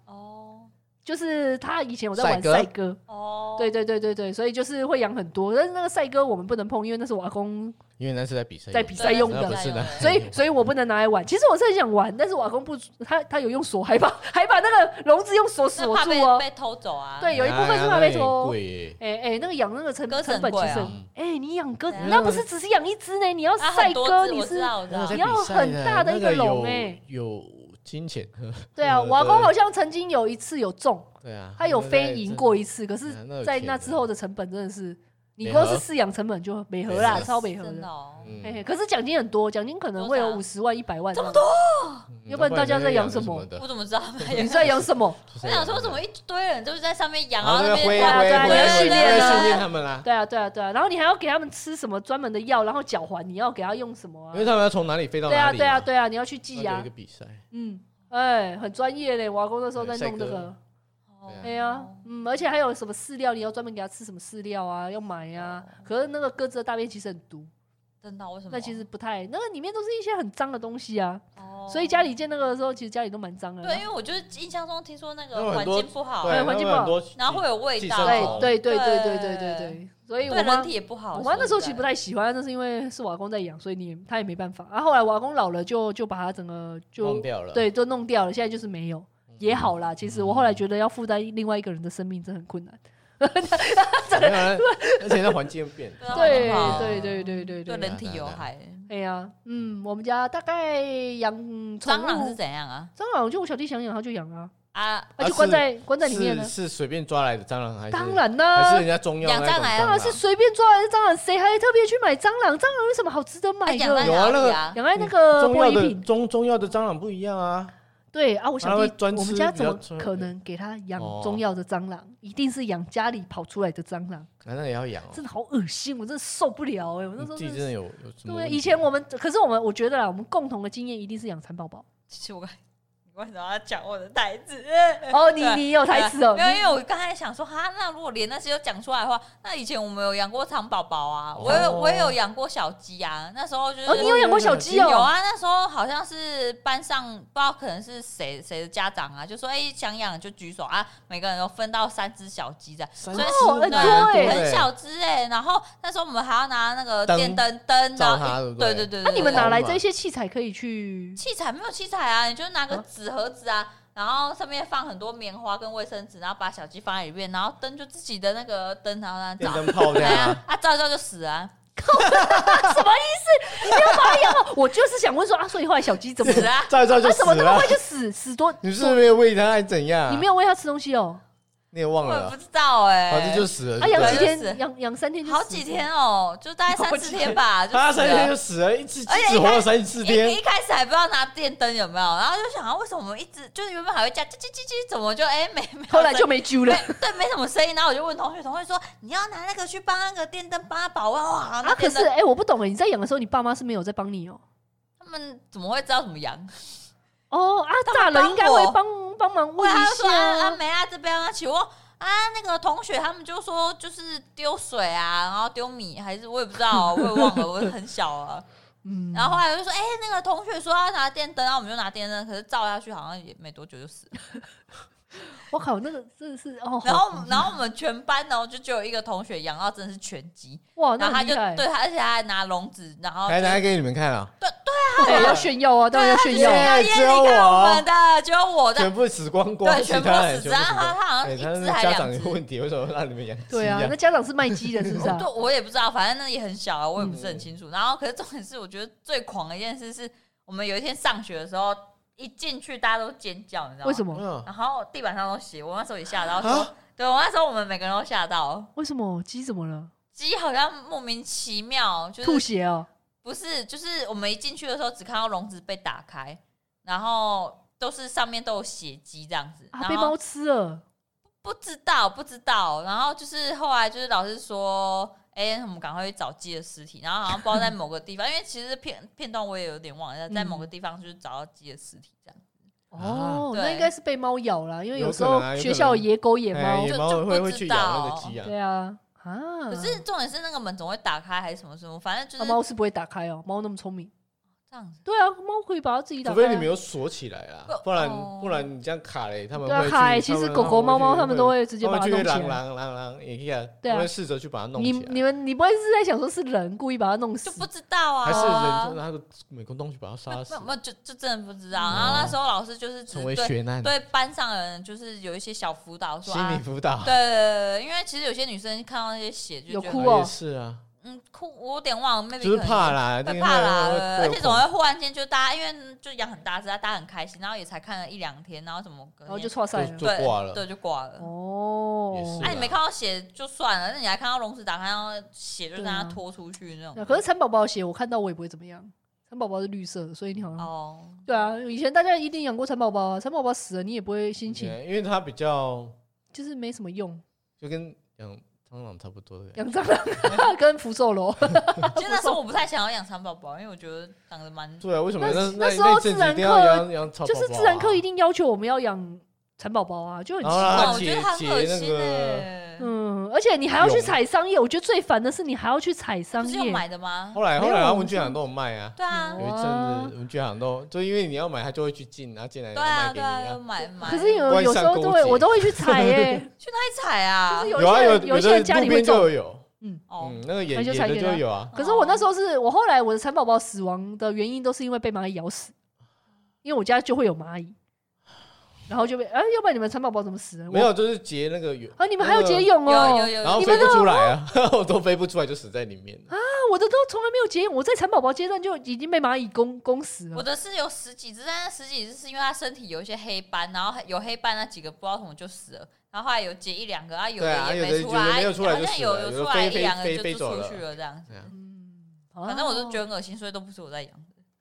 就是他以前有在玩赛鸽。哦，对对对对对，所以就是会养很多，但是那个赛鸽我们不能碰，因为那是我阿公因为那是在比赛，在比赛用的。不，是的所以所以我不能拿来玩。其实我是很想玩，但是我阿公不，他他有用锁，还把还把那个笼子用锁锁住哦。被被偷走啊。对有一部分是怕被偷。贵耶。哎哎，那个养那个成成本其实很，哎，你养鸽子那不是只是养一只呢，你要啊赛鸽，你是你要很大的一个笼哎。有金钱，对啊。对我阿公好像曾经有一次有中，对啊，他有飞赢过一次，可是在那之后的成本真的是，你美光是饲养成本就美合啦，超美合的。哦。嗯嘿嘿，可是奖金很多，奖金可能会有五十万、一百万这么多。嗯要不然大家在养什么我怎么知道你在养什么？就是我想说，怎么一堆人都是在上面养，然然后后那边那个挥对啊对啊挥你要训练啊训练他们啦，对啊，对啊，对啊。然后你还要给他们吃什么专门的药，然后脚环你要给他用什么啊因为？他们要从哪里飞到对啊，哪里对啊，对啊，对啊，你要去记啊一个。比赛，嗯，哎，很专业嘞。我阿公那时候在弄这个。哦哎呀，嗯，而且还有什么饲料，你要专门给它吃什么饲料啊，要买啊。可是那个鸽子的大便其实很毒，真的为什么？那其实不太，那个里面都是一些很脏的东西啊。哦所以家里建那个的时候，其实家里都蛮脏的。对，因为我就是印象中听说那个环境不好，对环境不好然后会有味道，对对对对对对对对对，所以我妈对人体也不好。我妈那时候其实不太太喜欢，那是因为是我阿公在养，所以你也她也没办法。然后后来我阿公老了就，就把它整个就弄掉了，对都弄掉了，现在就是没有，也好啦。其实我后来觉得要负担另外一个人的生命真的很困难。没有啊，而且那 环境变，对对对对对对，对人体有害。哎呀，嗯，我们家大概养蟑螂是怎样啊？蟑螂，就我小弟想养他就养啊，啊，他就关在关在里面呢。是是随便抓来的蟑螂还是？当然还啦是人，家中药养蟑螂当然是随便抓来的蟑螂，谁还特别去买蟑螂？蟑螂有什么好值得买的？有啊那个？养在那个中药的玻璃瓶。中中药的蟑螂不一样啊，对啊，我小弟，我们家怎么可能给他养哦中药的蟑螂？一定是养家里跑出来的蟑螂，难道也要养哦？真的好恶心，我真的受不了哎、我那时候真的是你自己真的有有什么对，以前我们可是我们，我觉得啦，我们共同的经验一定是养蚕宝宝。其实我刚，你为什么要讲我的台词？哦，你你有台词哦，没有，因为我刚才想说，哈，那如果连那些都讲出来的话，那以前我们有养过藏宝宝啊，我有我也有养过小鸡啊，那时候就是哦，你有养过小鸡哦？有啊，那时候好像是班上不知道可能是谁谁的家长啊，就说哎、想养就举手啊，每个人都分到三只小鸡的，所以对多欸。很小只哎、然后那时候我们还要拿那个电灯灯，对不对？对对对那你们哪拿来这些器材可以去？器材没有器材啊，你就拿个纸盒子啊。然后上面放很多棉花跟卫生纸，然后把小鸡放在里面，然后灯就自己的那个灯，然后让电灯泡这对样啊，啊，照一照就死啊，什么意思？你没有把它养好？我就是想问说啊，所以后来小鸡怎么了？照一照就啊，死了怎么那么快。就死死多？你是不是没有喂它还怎样？你没有喂它吃东西哦？你也忘了啊，我也不知道哎、反正就死了。啊，就对了养几天？就是养养三天就死好几天哦，就大概三四天吧，就死它三天就了。死了，一只而且一只活了三四一天一。开始还不知道拿电灯有没有，然后就想啊，为什么我们一直就是原本还会叫叽叽叽叽，怎么就哎、没没有后来就声没揪了没。对，没什么声音。然后我就问同学，同学说你要拿那个去帮那个电灯帮他保温哇。啊，那电灯可是哎、我不懂哎，你在养的时候，你爸妈是没有在帮你哦、他们怎么会知道怎么养？哦啊，他大们帮我人应该会帮帮忙问一就说啊啊下。没啊，这边啊，请问啊那个同学他们就说就是丢水啊，然后丢米还是我也不知道，我也忘了，我很小啊。嗯，然后后来我就说，哎、欸，那个同学说要拿电灯，然后我们就拿电灯，可是照下去好像也没多久就死了。我靠，那个真的是哦。然后，然后我们全班呢，就只有一个同学养到真的是全鸡，哇，然后他就那对他，而且他还拿笼子，然后还拿给你们看啊？对对啊，对要炫耀啊，当然要炫耀。只有我们的，只有我的，全部死光光，对，全部死。然后他他好像一只还家长有问题，为什么让你们养？对啊，那家长是卖鸡的，是不是？对，我也不知道，反正那也很小啊，我也不是很清楚。然后，可是重点是，我觉得最狂的一件事是，我们有一天上学的时候。一进去，大家都尖叫，你知道吗？为什么？然后地板上都血，我那时候也吓到，说，对我那时候我们每个人都吓到。为什么鸡怎么了？鸡好像莫名其妙就是吐血哦。不是，就是我们一进去的时候，只看到笼子被打开，然后都是上面都有血迹这样子。啊，被猫吃了？不知道，不知道。然后就是后来就是老师说。哎，我们赶快去找鸡的尸体，然后好像不知道在某个地方，因为其实片片段我也有点忘了，在某个地方就是找到鸡的尸体这样。哦，那应该是被猫咬了，因为有时候学校有野狗、野猫就就不知道。对啊，啊。可是重点是那个门总会打开还是什么什么，反正就是猫是不会打开哦，猫那么聪明。这样子，对啊，猫可以把它自己打开，除非你没有锁起来啊，不然不然你这样卡嘞，他们会卡。其实狗狗、猫猫他们都会直接把它弄起来。狼狼狼狼，也可以啊，会试着去把它弄起来。你你们你不会是在想说是人故意把它弄死？就不知道啊，还是人拿个美工刀去把它杀死？那就就真的不知道。然后那时候老师就是成为学难，对班上的人就是有一些小辅导，说心理辅导。对对对，因为其实有些女生看到那些血就有哭哦，是啊。嗯，哭，我有点忘了，就是怕啦，对，怕啦，而且总会忽然间就大家，因为就养很大只，大家很开心，然后也才看了一两天，然后怎么，然后就错赛了，就挂了，对，就挂了。哦，哎，你没看到血就算了，那你还看到笼子打开，然后血就让它拖出去那种。可是蚕宝宝的血我看到我也不会怎么样，蚕宝宝是绿色的，所以你好像哦，对啊，以前大家一定养过蚕宝宝啊，蚕宝宝死了你也不会心情，因为它比较就是没什么用，就跟养。蟑螂差不多的，养蟑螂 跟福寿螺。其实那时候我不太想要养蚕宝宝，因为我觉得长得蛮……对啊，为什么那那时候自然课就是自然课一定要求我们要养蚕宝宝啊，就很奇怪，我觉得很恶心哎。嗯，而且你还要去采桑叶，我觉得最烦的是你还要去采桑叶。是用买的吗？后来后来，文具行都有卖啊。对啊，有一阵子文具行都就因为你要买，他就会去进，然后进来对啊对啊，买买。可是有有时候都会，我都会去采耶。去哪里采啊？有啊有有些人家里面就有。嗯哦，那个野野的就有啊。可是我那时候是我后来我的蚕宝宝死亡的原因都是因为被蚂蚁咬死，因为我家就会有蚂蚁。然后就被哎，要不然你们蚕宝宝怎么死的？没有，就是结那个蛹啊！你们还有结蛹哦，有有有，然后飞不出来啊，我都飞不出来，就死在里面啊！我的都从来没有结蛹，我在蚕宝宝阶段就已经被蚂蚁攻攻死了。我的是有十几只，但是十几只是因为它身体有一些黑斑，然后有黑斑那几个不知道怎么就死了，然后后来有结一两个啊，有的也没出来，好像有有出来一两个就出去了这样子。嗯，反正我就觉得很恶心，所以都不是我在养。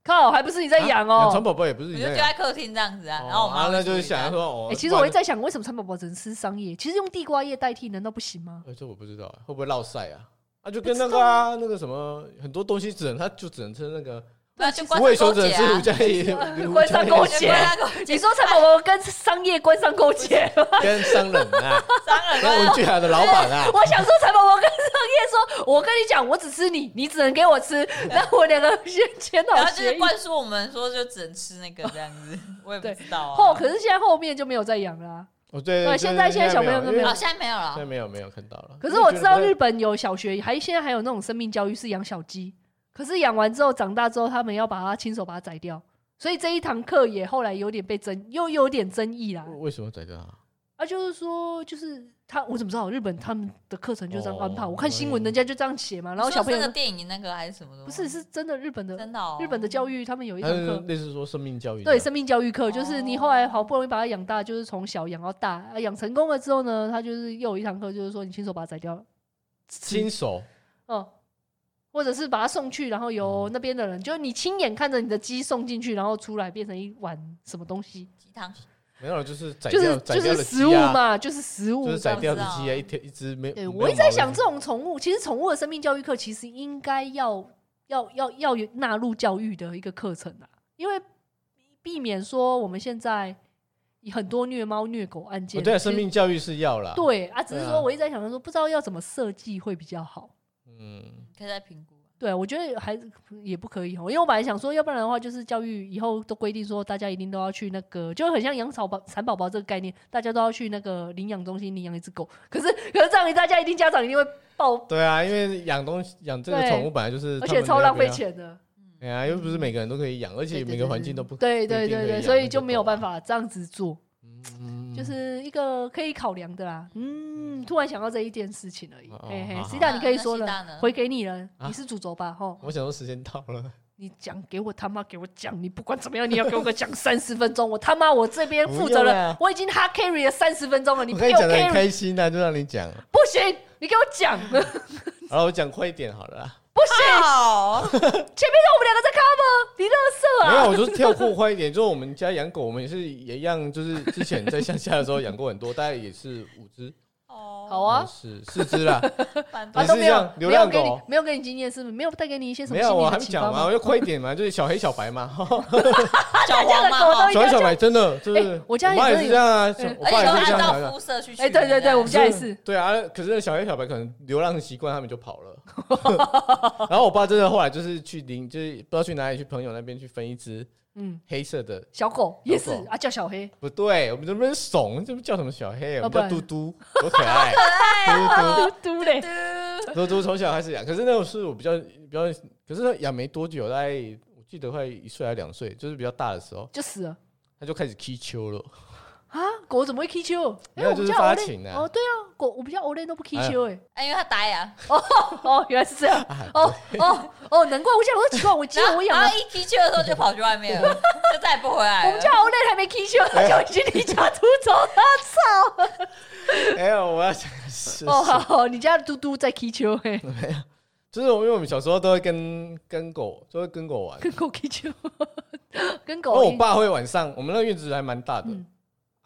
靠，还不是你在养哦？蚕宝宝也不是你在养，我就在客厅这样子啊。然后我妈那就是想要说，哦，其实我一直在想，为什么蚕宝宝只能吃桑叶？其实用地瓜叶代替，难道不行吗？这我不知道，会不会落晒啊？啊，就跟那个啊，那个什么，很多东西只能，它就只能吃那个。那就无尾熊只能吃吴家叶，官商勾结。你说蚕宝宝跟商业官商勾结，跟商人啊，商人跟文具行的老板啊。我想说，蚕宝宝跟商业说，我跟你讲，我只吃你，你只能给我吃。那我两个先签好协议。然后就是灌输我们说，就只能吃那个这样子。我也不知道啊。后可是现在后面就没有再养了。哦对对，现在现在小朋友都没有，现在没有了，现在没有没有看到了。可是我知道日本有小学，还现在还有那种生命教育是养小鸡。可是养完之后长大之后，他们要把它亲手把它宰掉，所以这一堂课也后来有点被争，又有点争议啦。为什么宰掉啊？啊，就是说，就是他，我怎么知道日本他们的课程就这样安排？我看新闻人家就这样写嘛。然后小朋友那个电影那个还是什么的？不是，是真的日本的，真的哦日本的教育，他们有一堂课，类似说生命教育。对，生命教育课就是你后来好不容易把它养大，就是从小养到大，啊，养成功了之后呢，他就是又有一堂课，就是说你亲手把它宰掉了。亲手？哦。或者是把它送去，然后由那边的人，嗯、就是你亲眼看着你的鸡送进去，然后出来变成一碗什么东西？鸡汤？没有，就是宰掉，就是就是食物嘛，就是食物，就是宰掉的鸡啊，一天一只没。对，我一直在想，这种宠物，其实宠物的生命教育课其实应该要要要要纳入教育的一个课程啊，因为避免说我们现在很多虐猫虐狗案件。对，生命教育是要啦。对啊，只是说我一直在想说，不知道要怎么设计会比较好。嗯，可以再评估。对，我觉得还也不可以哦，因为我本来想说，要不然的话，就是教育以后都规定说，大家一定都要去那个，就很像养草宝蚕宝宝这个概念，大家都要去那个领养中心领养一只狗。可是，可是这样，大家一定家长一定会报。对啊，因为养东西养这个宠物本来就是，而且超浪费钱的。对啊，又不是每个人都可以养，而且每个环境都不对对对对，所以就没有办法这样子做。就是一个可以考量的啦，嗯，突然想到这一件事情而已，嘿嘿，西大你可以说了，回给你了，你是主轴吧，吼。我想说时间到了，你讲给我他妈给我讲，你不管怎么样，你要给我个讲三十分钟，我他妈我这边负责了，我已经 hard carry 了三十分钟了，你给我 carry，开心那就让你讲，不行，你给我讲，好了，我讲快一点好了。不行，前面是我们两个在 cover，你乐色啊！没有，我就是跳过快一点。就是我们家养狗，我们也是也一样，就是之前在乡下的时候养过很多，大概也是五只。哦，好啊，是四只啦。反正没有，流浪狗没有给你经验，是不是？没有带给你一些什么？没有，我还没讲嘛，我就快一点嘛，就是小黑小白嘛。小黄嘛，小黑小白真的就是，我家也是这样啊，我爸也是这样的。哎，对对对，我们家也是。对啊，可是小黑小白可能流浪习惯，他们就跑了。然后我爸真的后来就是去领，就是不知道去哪里，去朋友那边去分一只，嗯，黑色的小狗也是啊，叫小黑。不对，我们这边怂，这不叫什么小黑，我们叫嘟嘟，多可爱，嘟嘟。嘞，嘟嘟从小开始养，可是那种是我比较比较，可是养没多久，大概我记得快一岁还两岁，就是比较大的时候就死了，他就开始踢球了。啊，狗怎么会踢球？没有，就是发情的。哦，对啊，狗我比较欧雷都不踢球哎，哎，因为它呆啊。哦哦，原来是这样。哦哦哦，难怪我想说奇怪，我记得我养，然后一踢球的时候就跑去外面了，就再也不回来。我们家欧雷还没踢球，他就已经离家出走了。操！没有，我要讲的是。哦，好，你家嘟嘟在踢球哎。没有，就是我，因为我们小时候都会跟跟狗，就会跟狗玩，跟狗踢球，跟狗。我爸会晚上，我们那个院子还蛮大的。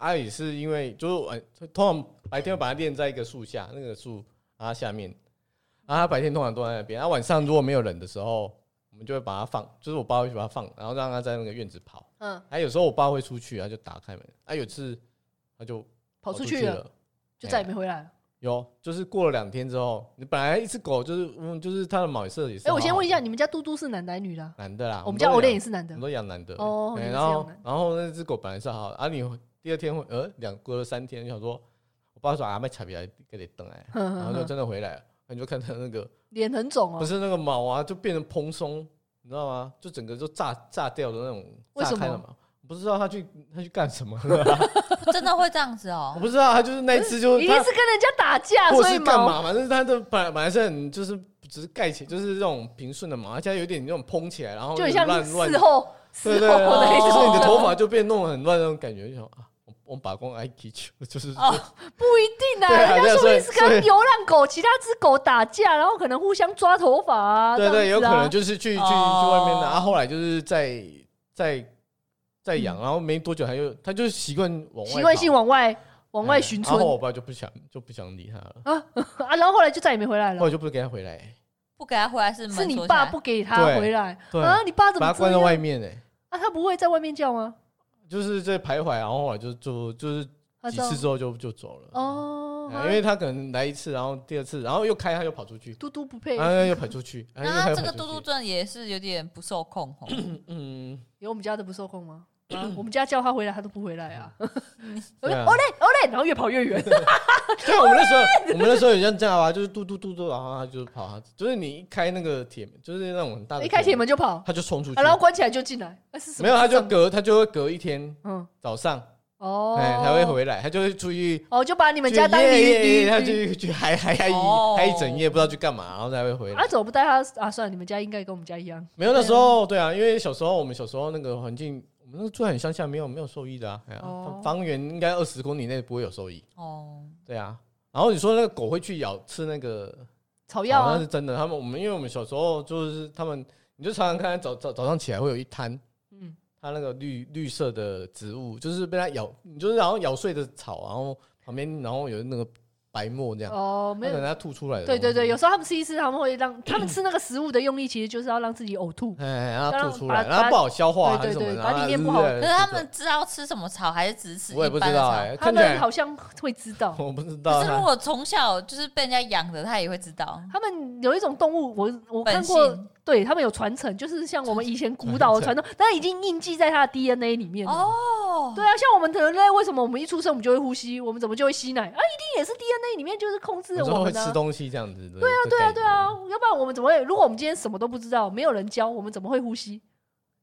阿里是因为就是晚通常白天会把它练在一个树下，那个树啊下面，然后他白天通常都在那边，然后晚上如果没有人的时候，我们就会把它放，就是我爸会去把它放，然后让它在那个院子跑。嗯，还有时候我爸会出去，他就打开门，啊，有次他就跑出去了，就再也没回来了。有，就是过了两天之后，你本来一只狗就是嗯，就是它的毛色也是。哎，我先问一下，你们家嘟嘟是男的还是女的？男的啦，我们家欧练也是男的，我们都养男的哦。然后然后那只狗本来是好，啊你。第二天会呃，两隔了三天，就想说，我爸说啊，没差别来给你等哎，然后就真的回来了，你就看他那个脸很肿啊，不是那个毛啊，就变成蓬松，你知道吗？就整个就炸炸掉的那种，炸开了嘛？不知道他去他去干什么，真的会这样子哦？我不知道，他就是那一次就一定是跟人家打架，或是干嘛？反正他的本来本来是很就是只是盖起，就是这种平顺的毛，而且有点那种蓬起来，然后就很像事后，对对对，就是你的头发就变弄得很乱那种感觉，就想啊。我们把公爱踢球，就是哦，不一定啊。人家说你是跟流浪狗、其他只狗打架，然后可能互相抓头发啊。对对，有可能就是去去去外面的。然后后来就是在在在养，然后没多久他又他就习惯往外，习惯性往外往外寻村。然后我爸就不想就不想理他了啊啊！然后后来就再也没回来了。后来就不给他回来，不给他回来是是你爸不给他回来啊？你爸怎么把他关在外面呢？啊，他不会在外面叫吗？就是在徘徊，然后后来就就就是几次之后就就走了。哦，因为他可能来一次，然后第二次，然后又开，他又跑出去，嘟嘟不配，啊又跑出去，那这个嘟嘟转也是有点不受控哦。嗯，有我们家的不受控吗？我们家叫他回来，他都不回来啊。欧雷欧雷，然后越跑越远。对，我们那时候我们那时候也像这样啊，就是嘟嘟嘟嘟，然后他就跑，就是你一开那个铁门，就是那种很大的，一开铁门就跑，他就冲出去，然后关起来就进来。没有，他就隔他就会隔一天，嗯，早上哦，他会回来，他就会出去哦，就把你们家当鱼，他就去还还还一还一整夜不知道去干嘛，然后才会回来。啊，怎么不带他啊？算了，你们家应该跟我们家一样。没有那时候，对啊，因为小时候我们小时候那个环境。那个住很乡下，没有没有兽医的啊，方圆应该二十公里内不会有兽医。哦，对啊。然后你说那个狗会去咬吃那个草药，那是真的。他们我们因为我们小时候就是他们，你就常常看早早早上起来会有一滩，嗯，它那个绿绿色的植物，就是被它咬，你就是然后咬碎的草，然后旁边然后有那个白沫这样。哦，没有，可能它吐出来的。对对对，有时候他们吃一吃，他们会让他们吃那个食物的用意，其实就是要让自己呕吐。哎，然后吐出来，把然后不好消化还对是什么，对对把里面不好可是他们知道吃什么草，还是只是吃我也不？知道哎，他们好像会知道。我不知道可是如果从小就是被人家养的，他也会知道。他们有一种动物，我我看过，对他们有传承，就是像我们以前古老的传统，但已经印记在它的 DNA 里面了。哦，对啊，像我们人类，为什么我们一出生我们就会呼吸？我们怎么就会吸奶？啊，一定也是 DNA 里面就是控制我们的、啊。吃东西这样子的。对啊，对啊，对啊，要不然我们怎么会？如果我们今天什么都不知道，没有人教，我们怎么会呼吸？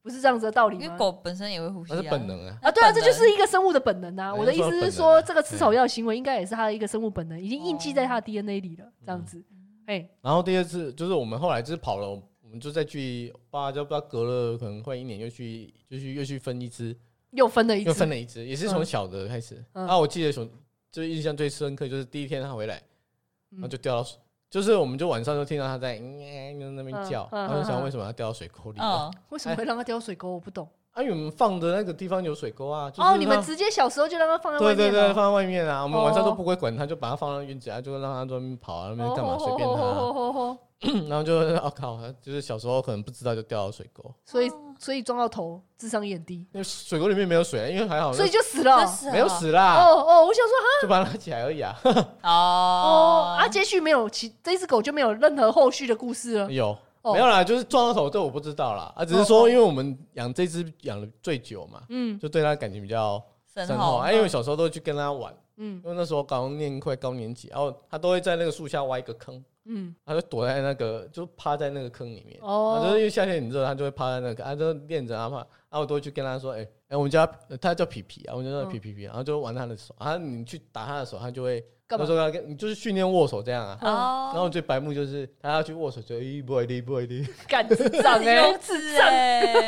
不是这样子的道理吗？因为狗本身也会呼吸、是本能啊。啊，对啊，这就是一个生物的本能啊！哎我的意思是说这个吃草药行为应该也是它的一个生物本能，已经印记在它的 DNA 里了，这样子。哎，然后第二次就是我们后来就是跑了，我们就再去，爸就不知道隔了可能快一年，又去就去又去分一只，又分了一又分，了一只，也是从小的开始。嗯然后我记得从就印象最深刻就是第一天他回来，嗯然后就掉到水，就是我们就晚上就听到他在嗯那边叫，嗯嗯然后就想为什么要掉到水沟里面？嗯，为什么会让它掉水沟？我不懂。啊，因为我们放的那个地方有水沟啊，就是哦，你们直接小时候就让它放在外面了对对对，放在外面啊，我们晚上哦。都不会管它，就把它放到院子啊，就让它在外面跑啊，那边干嘛随便它。然后就 哦靠，就是小时候可能不知道就掉到水沟，所以所以撞到头，智商也很低，因为水沟里面没有水啊，因为还好，所以就死了。没有死哦啦，哦哦，我想说哈，就把它拉起来而已啊。哦。哦啊，接续没有其这只狗就没有任何后续的故事了。有哦没有啦？就是撞到头，这我不知道啦。啊，只是哦说因为我们养这只养的最久嘛，嗯就对它感情比较深深厚。厚，啊，因为小时候都会去跟它玩，嗯因为那时候刚念快高年级，然后它都会在那个树下挖一个坑。嗯，它就躲在那个，就趴在那个坑里面。哦啊就是因为夏天很热，它就会趴在那个，它就练着啊怕，然后我都会去跟他说，哎、哎、我们家呃他叫皮皮啊，我们就叫皮皮皮，然后就玩他的手，啊，你去打他的手，他就会，干嘛我说他跟你就是训练握手这样啊。哦，然后最白目就是他要去握手，就咦不会的不会的，干智障哎，幼稚哎，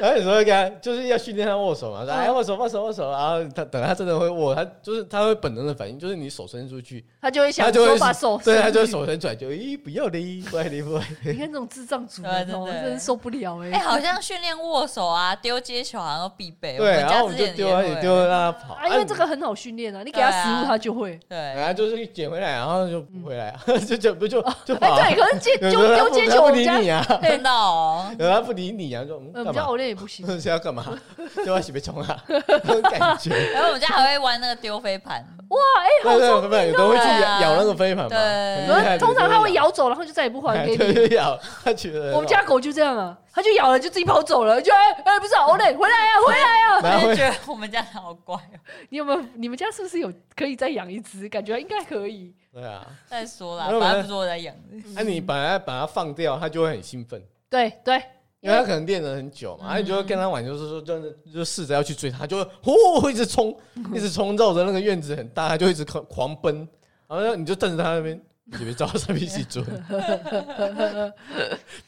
然后有时候会跟他就是要训练他握手嘛，说嗯哎握手握手握手，然后他等他真的会握，他就是他会本能的反应，就是你手伸出去，他就会想他就会说把手对，他就会伸出去手伸出来就咦不要的不会的不会的，你看这种智障主对人哦，对对真的受不了 哎哎，。好像训练握手啊、丢接球好像都必备。对，然后我我们就丢啊也丢了，让他跑，啊，因为这个很好训练啊，你给他食物他就会。对，然后就是捡回来，然后就不回来啊，就就不就就跑啊。哎，对，可是接有 丢丢时候他不他接球，我们家不理你啊，真的哦，有他不理你啊，就我们家？偶练也不行。是要干嘛？就要洗被冲啊，那 种感觉。然后我们家还会玩那个丢飞盘，哇，哎，好对聪对对，有的会去咬咬那个飞盘嘛，对通常它会咬走，然后就再也不还给，你。就咬，他觉得我们家狗就这样啊，它就咬了就自己跑走了，就哎哎，不是好累，回来啊，回来啊！然后会我觉得我们家好乖哦。你有没有？你们家是不是有可以再养一只？感觉应该可以。对啊，再说啦没，有反正不是我在养的。那你本来把它放掉，它就会很兴奋，对对，因为它可能练了很久嘛，嗯然后你就会跟它玩，就是说真的就试着要去追它，就会呼一直冲，一直冲，绕着那个院子很大，它就一直狂狂奔，然后你就瞪着它那边。你别找什么一起追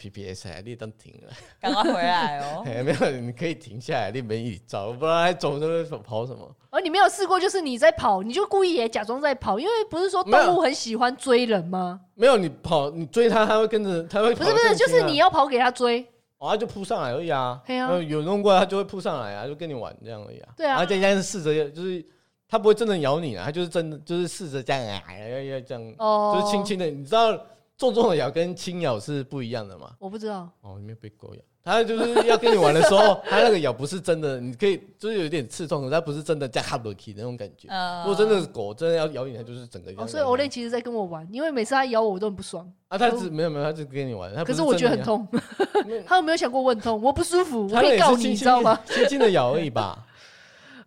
，PPS 啊，你当停了，赶快回来哦！哎，没有，你可以停下来，你没一起找，我不知道它走那边跑什么。而你没有试过，就是你在跑，你就故意也假装在跑，因为不是说动物很喜欢追人吗？没有，你跑，你追它，它会跟着，它会跑不是不是，就是你要跑给它追。哦，它就扑上来而已啊。有弄过它就会扑上来啊，就跟你玩这样而已啊。对啊然后再加上试着，就是它不会真的咬你啊，它就是真的就是试着这样啊，要要这样，哦，就是轻轻的。你知道重重的咬跟轻咬是不一样的吗？我不知道。哦，你没有被狗咬。它就是要跟你玩的时候，它那个咬不是真的，你可以就是有一点刺痛，可是它不是真的加哈罗奇的那种感觉。呃如果真的是狗真的要咬你，它就是整个咬。哦，所以 Olay 其实在跟我玩，因为每次它咬我，我都很不爽。啊，它只没有没有，它只跟你玩。它不可是我觉得很真的咬。痛。他有没有想过我很痛？我不舒服，我可以告你，你轻知道吗？轻轻轻的咬而已吧。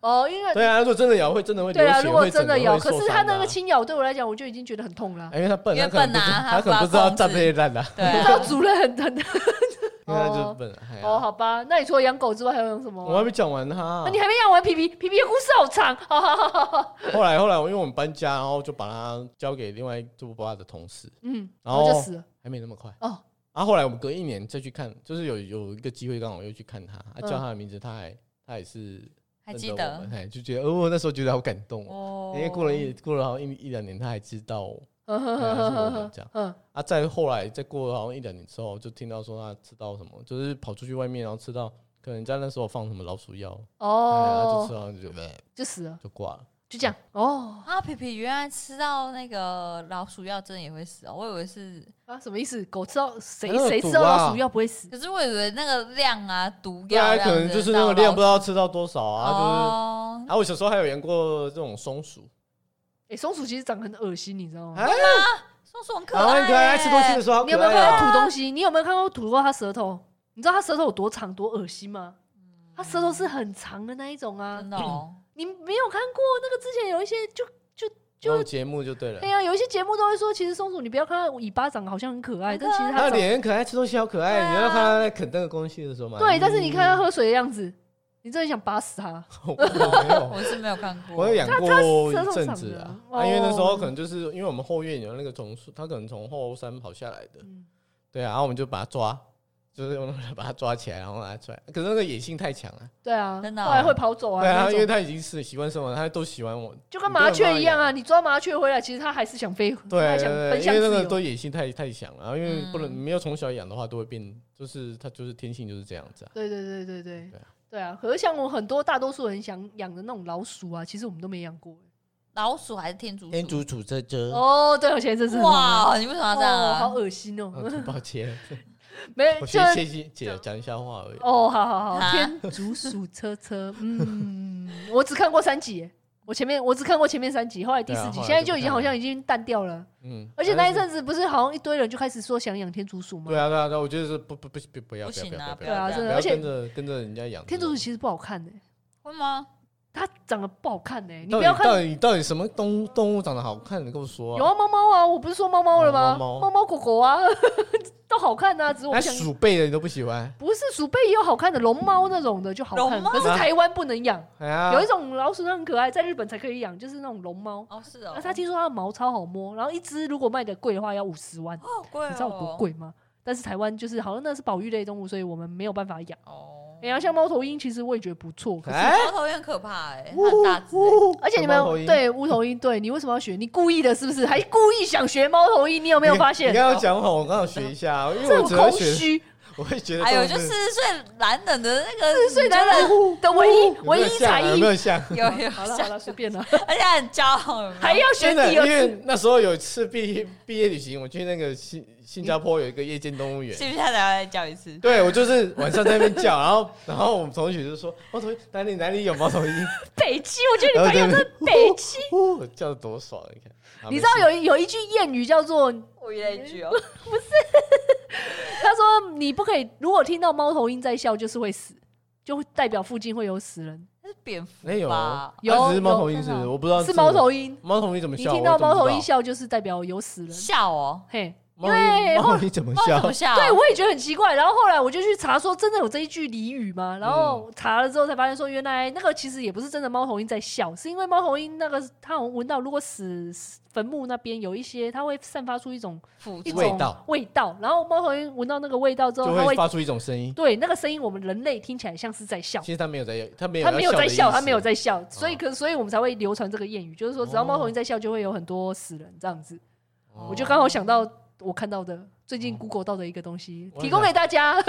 哦，因为对啊，如果真的咬，会真的会流对啊，如果真的咬，可是它那个轻咬对我来讲，我就已经觉得很痛了哎。因为他笨，因为他可不知笨啊他可能不知道站配烂的，对不知道啊，主人很很。因为他就是笨。哦，好吧，那你除了养狗之外，还有养什么？我还没讲完他啊，你还没养完皮皮，皮皮的故事好长。后来后来，因为我们搬家，然后就把它交给另外一做爸爸的同事，嗯，然后就死了。还没那么快。哦，然后后来我们隔一年再去看，就是有有一个机会刚好又去看他，叫他的名字，他还他也是认还记得就觉得哦，那时候觉得好感动哦。哦因为过了一过了好像一一两年，他还知道我 嗯这样嗯，啊。再后来再过了好像一两年之后，就听到说他吃到什么，就是跑出去外面，然后吃到可能在那时候放什么老鼠药，哎呀就哦吃，到就就就死了。就挂了。就这样哦。啊，皮皮原来吃到那个老鼠药真的也会死哦，我以为是啊，什么意思？狗吃到谁那个谁吃到毒啊老鼠药不会死？可是我以为那个量啊，毒药可能就是那个量不知道吃到多少啊，就是。哦啊，我小时候还有养过这种松鼠，哎，松鼠其实长得很恶心，你知道吗？啊，松鼠很可然后爱欸，很可爱，吃东西的时候好可你有没有看爱啊。它吐东西？你有没有看过吐过它舌头？你知道它舌头有多长多恶心吗？它舌头是很长的那一种啊真！的哦，你没有看过那个？之前有一些就就节目就对了对。呀、有一些节目都会说，其实松鼠你不要看它尾巴长得好像很可爱，但其实它它脸很可爱，吃东西好可爱。啊你要看它在啃那个东西的时候嘛。对，但是你看它嗯，喝水的样子，你真的想扒死它。我没有，我是没有看过。我有养过舌头一阵子啊。因为那时候可能就是因为我们后院有那个松鼠，它可能从后山跑下来的。嗯对啊，然后我们就把它抓，就是用 把它抓起来，然后拿出来。可是那个野性太强了。对啊，真的哦后来会跑走啊，对啊，因为他已经是习惯生活，他都喜欢我。就跟麻雀一样啊，你抓麻雀回来，其实它还是想飞，它对对对，因。为那个都野性太太强了，然后因为不能嗯没有从小养的话，都会变，就是它就是天性就是这样子啊。对对对对对对啊对啊！可是像我很多大多数人想养的那种老鼠啊，其实我们都没养过。老鼠还是天竺鼠？天竺鼠这这，哦，对，我前一阵子很红啊哇，你为什么要这样哦，好啊？恶心哦！哦抱歉，没，我就学谢姐讲一下话而已。哦，好好好，啊天竺鼠车车，嗯，我只看过三集，我前面我只看过前面三集，后来第四集，对啊现在就已经好像已经淡掉了。嗯，而且那一但阵子不是好像一堆人就开始说想养天竺鼠吗？对啊对啊对啊，我觉得是不不不不不要不不要不要行啊不要不要，对啊真的，不要而且跟着跟着人家养天竺鼠其实不好看呢，会吗？它长得不好看呢，你到不要看底到底到底什么动物动物长得好看？你跟我说啊。有啊，猫猫啊，我不是说猫猫了吗？猫猫狗狗啊，都好看啊，只是我想。鼠辈的你都不喜欢？不是鼠辈也有好看的，龙猫那种的就好看，龙猫可是台湾不能养。哎呀，有一种老鼠它很可爱，在日本才可以养，就是那种龙猫。哦，是哦那。它听说它的毛超好摸，然后一只如果卖的贵的话要五十万，哦好贵哦，你知道有多贵吗？但是台湾就是好像那是保育类动物，所以我们没有办法养。哦。哎呀，像猫头鹰，其实我也觉得不错。可是，哎，猫头鹰很可怕哎，它很大只欸。而且你猫头鹰们对乌头鹰，对你为什么要学？你故意的，是不是？还故意想学猫头鹰？你有没有发现你？刚刚讲好，我刚好学一下，因为我这很空只会学，虚，我会觉得还有就四十岁男人的那个四十岁男人的唯一唯一才艺。有没有像？有有 好了好了，随便了，而且很骄傲，还要学真的，因第二次。为那时候有一次毕业毕业旅行，我去那个新新加坡有一个夜间动物园。是不是他再叫一次？对，我就是晚上在那边叫，然后然后我们同学就说猫头鹰哪里哪里有猫头鹰，北七，我觉得你朋友真的北七。呼叫的多爽，你看。好你知道有有一句谚语叫做我一句哦，他说你不可以，如果听到猫头鹰在笑，就是会死，就会代表附近会有死人。那是蝙蝠没有吧？有是猫头鹰是？我不知道是猫头鹰，猫头鹰怎么笑？你听到猫头鹰，笑，就是代表有死人。笑哦，嘿，猫头鹰猫头鹰怎么笑？对，我也觉得很奇怪。然后后来我就去查，说真的有这一句俚语吗？然后查了之后才发现，说原来那个其实也不是真的猫头鹰在笑，是因为猫头鹰那个它好像闻到如果死坟墓那边有一些，它会散发出一种辅助一种味道味道。然后猫头鹰闻到那个味道之后，它会发出一种声音。对那个声音，我们人类听起来像是在笑。其实它没有在，它没有，它没有在笑，它没有在。笑，所以可所以我们才会流传这个谚语，就是说只要猫头鹰在笑，就会有很多死人这样子。哦我就刚好想到我看到的最近 Google 到的一个东西，我提供给大家。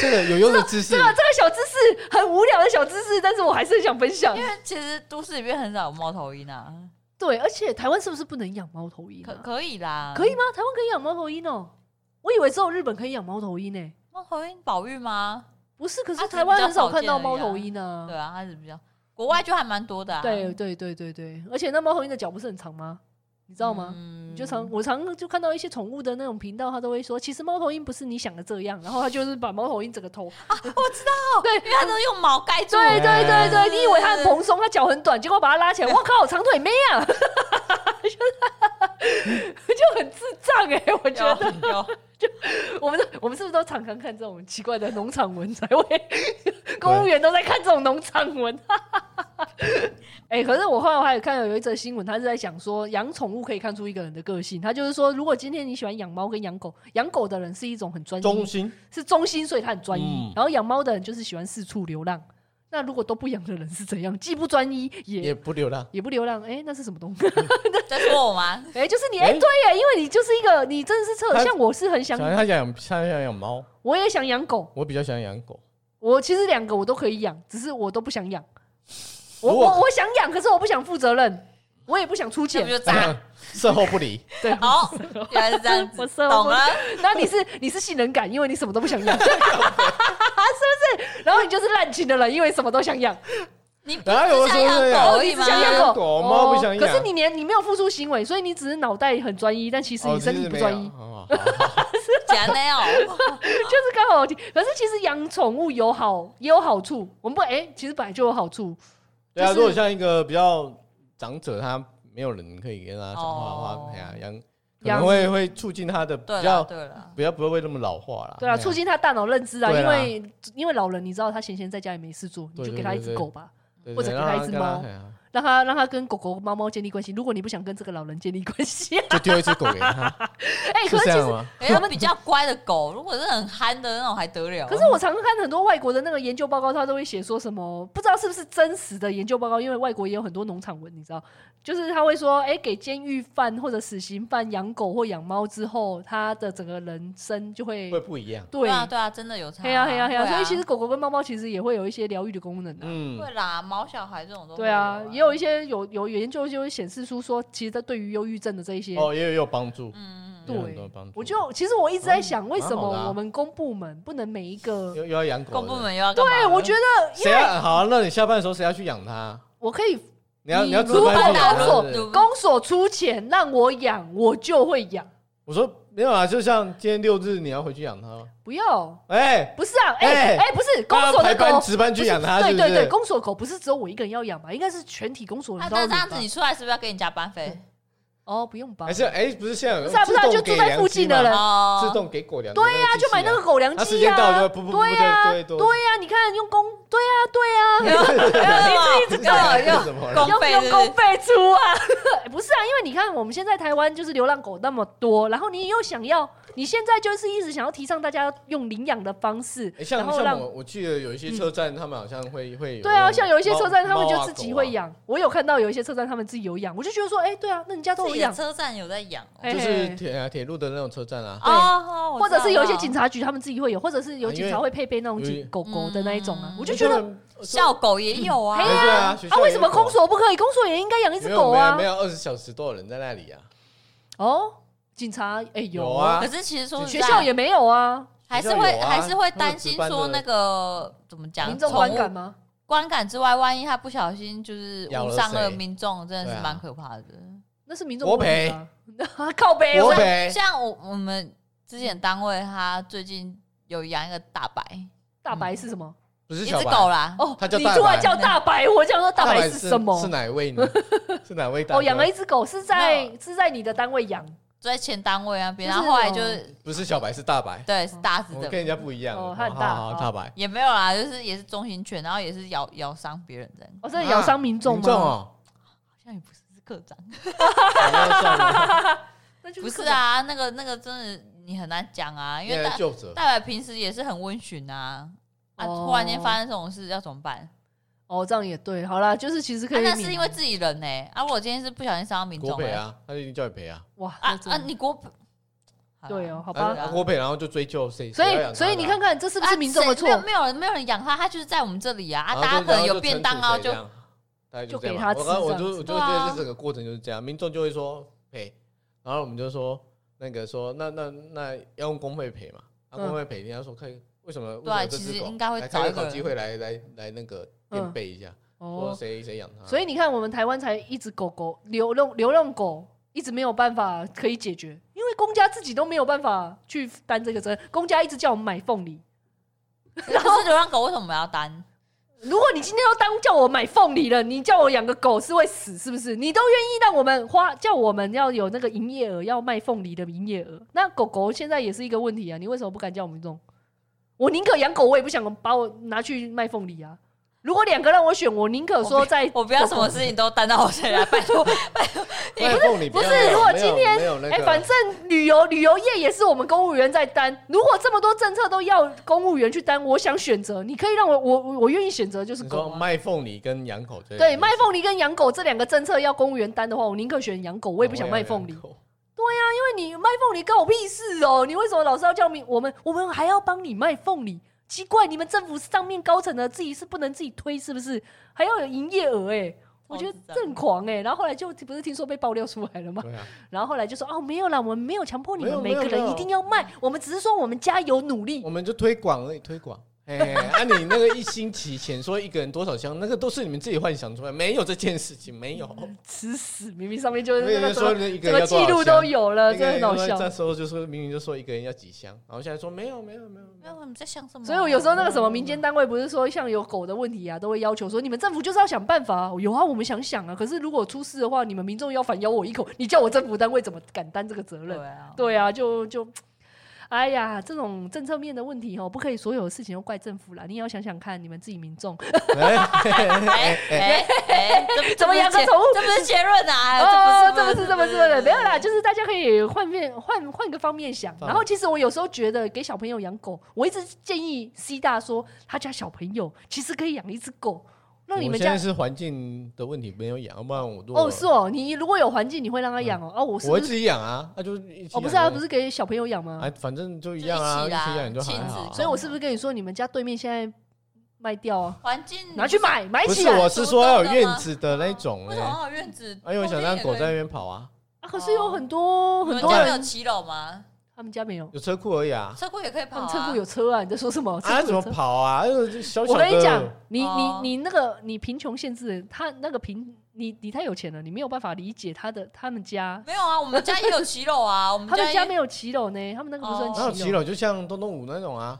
这个有用的知识这个 这个小知识很无聊的小知识，但是我还是很想分享因。为其实都市里面很少有猫头鹰啊，对，而且台湾是不是不能养猫头鹰、可啊？可以啦，可以吗？台湾可以养猫头鹰哦、我以为只有日本可以养猫头鹰呢、猫头鹰保育吗？不是，可是台湾很少看到猫头鹰啊。对啊，它是比较国外就还蛮多的啊，对对对对对，而且那猫头鹰的脚不是很长吗？你知道吗？嗯你就常我常就看到一些宠物的那种频道，他都会说，其实猫头鹰不是你想的这样，然后他就是把猫头鹰整个头啊，我知道，对，因为它都用毛盖住，对对对对，哎你以为它很蓬松，它脚很短，结果把它拉起来，我靠，长腿妹啊，就很智障哎、我觉得有有 我们我们是不是都常常看这种奇怪的农场文才会？公务员都在看这种农场文。哎、可是我后来还有看到有一则新闻，他是在讲说养宠物可以看出一个人的个性。他就是说，如果今天你喜欢养猫跟养狗，养狗的人是一种很专心是忠心，所以他很专一。嗯然后养猫的人就是喜欢四处流浪。那如果都不养的人是怎样？既不专一，也也不流浪，也不流浪。哎、那是什么东西？在说我吗？哎、就是你哎、哎对耶，因为你就是一个，你真的是特像我是很想想，他想养，他想养猫，我也想养狗。我比较想养狗。我其实两个我都可以养，只是我都不想养。我我我想养，可是我不想负责任，我也不想出钱，就渣，售后不理。对，好，原来是这样子，我售后不理。懂了。那你是你是性能感，因为你什么都不想养，是不是？然后你就是滥情的人，因为什么都想养。你不是想养狗，你只想养狗，猫不想养。可是你连你没有付出行为，所以你只是脑袋很专一，但其实你身体不专一。是假的哦，就是刚好。可是其实养宠物有好也有好处，我们不哎，其实本来就有好处。对啊，如果像一个比较长者，他没有人可以跟他讲话的话，哎呀，养可能会会促进他的比较，比较不会那么老化了。对啊，促进他大脑认知啊，因为因为老人你知道他闲闲在家也没事做，你就给他一只狗吧。或者给他一只猫，让他让他跟狗狗、猫猫建立关系。如果你不想跟这个老人建立关系，就丢一只狗给他。哎，可是其实哎，他们比较乖的狗，如果是很憨的那种还得了。可是我常看很多外国的那个研究报告，他都会写说什么，不知道是不是真实的研究报告，因为外国也有很多农场文，你知道，就是他会说，哎，给监狱犯或者死刑犯养狗或养猫之后，他的整个人生就会会不一样。对啊，对啊，真的有差。嘿呀嘿呀嘿呀，所以其实狗狗跟猫猫其实也会有一些疗愈的功能的。嗯，会啦，毛小孩这种都对啊，也有一些有有研究就会显示出说，其实它对于忧郁症的这一些哦，也有有帮助。嗯，对，我就其实我一直在想，为什么我们公部门不能每一个又要养狗，公部门又要对，我觉得谁要好？那你下班的时候谁要去养它？我可以，你要你要如果公所公所出钱让我养，我就会养。我说没有啊，就像今天六日你要回去养它吗？不要，哎，不是啊，哎哎，不是公所的狗值班去养它，对对对，公所狗不是只有我一个人要养吧？应该是全体公所人都要。那这样子你出来是不是要给你加班费？哦，不用包？还是哎，不是现在有，不是不是，就住在附近的人自动给狗粮。对呀，就买那个狗粮机啊。对呀，对呀，你看用公，对呀，对呀，你自己知道用用用公费出啊？不是啊，因为你看我们现在台湾就是流浪狗那么多，然后你又想要。你现在就是一直想要提倡大家用领养的方式，像像我我记得有一些车站，他们好像会会对啊，像有一些车站他们就自己会养。我有看到有一些车站他们自己有养，我就觉得说，哎，对啊，那人家都有养。车站有在养，就是铁啊铁路的那种车站啊，对，或者是有一些警察局他们自己会有，或者是有警察会配备那种狗狗的那一种啊，我就觉得校狗也有啊，对啊，啊为什么公所不可以？公所也应该养一只狗啊，没有二十小时都有人在那里啊，哦。警察哎有啊，可是其实说学校也没有啊，还是会还是会担心说那个怎么讲，民众观感吗？观感之外，万一他不小心就是误伤了民众，真的是蛮可怕的。那是民众国赔，靠北国赔。像我我们之前单位，他最近有养一个大白，大白是什么？不是一只狗啦。哦，你突然叫大白，我想说大白是什么？是哪位呢？是哪位？哦，养了一只狗，是在是在你的单位养。在前单位啊，然后后来就是不是小白是大白，对，是大只的，跟人家不一样哦，大，大白。也没有啦，就是也是中型犬，然后也是咬咬伤别人的，哦，这咬伤民众吗？好像也不是，是科长，不是啊，那个那个真的你很难讲啊，因为大大白平时也是很温驯啊，啊，突然间发生这种事要怎么办？哦，这样也对，好啦，就是其实可以。那是因为自己人呢，啊，我今天是不小心伤到民众。国赔啊，他就已经叫你赔啊。哇啊啊！你国赔，对哦，好吧。国赔，然后就追究谁？所以，所以你看看，这是不是民众的错？没有人，没有人养他，他就是在我们这里啊。啊，大家可能有便当啊，就就给他吃。我我就我就觉得这整个过程就是这样，民众就会说赔，然后我们就说那个说那那那要用公费赔嘛？啊，公费赔，人家说可以，为什么？对，其实应该会找一个机会来来来那个垫背一下。哦，谁谁养它？所以你看，我们台湾才一直狗狗流浪流浪狗，一直没有办法可以解决，因为公家自己都没有办法去担这个责任。公家一直叫我们买凤梨，然后流浪狗为什么要担？如果你今天要当叫我买凤梨了，你叫我养个狗是会死是不是？你都愿意让我们花，叫我们要有那个营业额，要卖凤梨的营业额。那狗狗现在也是一个问题啊！你为什么不敢叫我们这种？我宁可养狗，我也不想把我拿去卖凤梨啊！如果两个让我选，我宁可说在我不要什么事情都担到我身上，拜 托拜托。不是不是，如果今天哎，反正旅游旅游业也是我们公务员在担。如果这么多政策都要公务员去担，我想选择，你可以让我我我愿意选择就是狗。卖凤梨跟养狗对，卖凤梨跟养狗这两个政策要公务员担的话，我宁可选养狗，我也不想卖凤梨。对呀，因为你卖凤梨关我屁事哦！你为什么老是要叫我们我们还要帮你卖凤梨？奇怪，你们政府上面高层的自己是不能自己推，是不是？还要有营业额哎，我觉得这很狂哎。然后后来就不是听说被爆料出来了吗？啊、然后后来就说哦，没有啦，我们没有强迫你们每个人一定要卖，我们只是说我们加油努力，我们就推广而已，推广。哎，啊，你那个一星期前说一个人多少箱，那个都是你们自己幻想出来，没有这件事情，没有。吃屎！明明上面就是那个说一个人记录都有了，真的很搞笑。那时候就说明明就说一个人要几箱，然后现在说没有没有没有没有，你在想什么？所以我有时候那个什么民间单位不是说像有狗的问题啊，都会要求说你们政府就是要想办法。有啊，我们想想啊，可是如果出事的话，你们民众要反咬我一口，你叫我政府单位怎么敢担这个责任？对啊，对啊，就就。哎呀，这种政策面的问题哦，不可以所有事情都怪政府啦。你也要想想看，你们自己民众。怎么养个宠物？这不是结论啊！哦，这不是，这不是，没有啦，就是大家可以换面换换个方面想。然后，其实我有时候觉得给小朋友养狗，我一直建议 C 大说，他家小朋友其实可以养一只狗。那你们家是环境的问题，没有养，要不然我都哦是哦，你如果有环境，你会让他养哦。哦，我是我会自己养啊，那就哦不是啊，不是给小朋友养吗？哎，反正就一样啊，一起养就还好。所以我是不是跟你说，你们家对面现在卖掉啊？环境拿去买买起来。不是，我是说要有院子的那种。为什么要有院子？因为我想让狗在那边跑啊。啊，可是有很多很多人有骑楼吗？他们家没有，有车库而已啊。车库也可以跑，车库有车啊？你在说什么？啊，怎么跑啊？那个小小的。我跟你讲，你你你那个你贫穷限制，他那个贫，你你太有钱了，你没有办法理解他的他们家。没有啊，我们家也有骑楼啊。我们他们家没有骑楼呢，他们那个不算骑楼。骑楼就像东东五那种啊。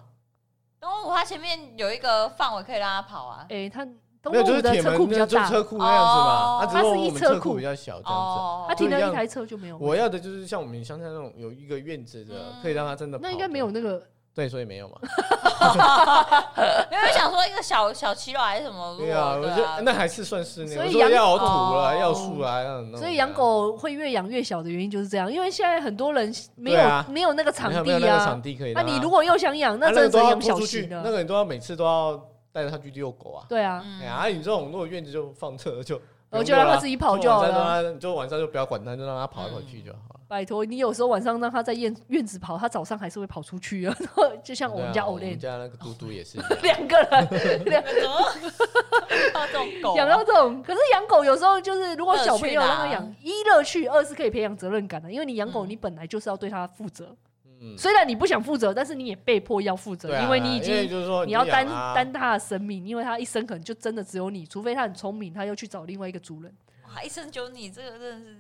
东东五它前面有一个范围可以让它跑啊。哎，他。没有，就是铁门，就车库那样子嘛。它是一车库比较小，这样子。它停了一台车就没有。我要的就是像我们乡下那种有一个院子的，可以让它真的。那应该没有那个。对，所以没有嘛。因为想说一个小小骑楼还是什么？对啊，我觉得那还是算室内。所以要有土了，要树啊，要那所以养狗会越养越小的原因就是这样，因为现在很多人没有没有那个场地啊。场地可以。那你如果又想养，那真的养小型的。那个你都要每次都要。带着它去遛狗啊！对啊，哎呀，你这种如果院子就放车就，我就让它自己跑就好了。就晚上就不要管它，就让它跑来跑去就好了。拜托，你有时候晚上让它在院院子跑，它早上还是会跑出去啊。就像我们家欧雷，我们家那个嘟嘟也是两个人，两个人养到这种。可是养狗有时候就是，如果小朋友让它养，一乐趣，二是可以培养责任感的。因为你养狗，你本来就是要对它负责。虽然你不想负责，但是你也被迫要负责，因为你已经就是说你要担担他的生命，因为他一生可能就真的只有你，除非他很聪明，他又去找另外一个主人。哇，一生就你，这个真的是，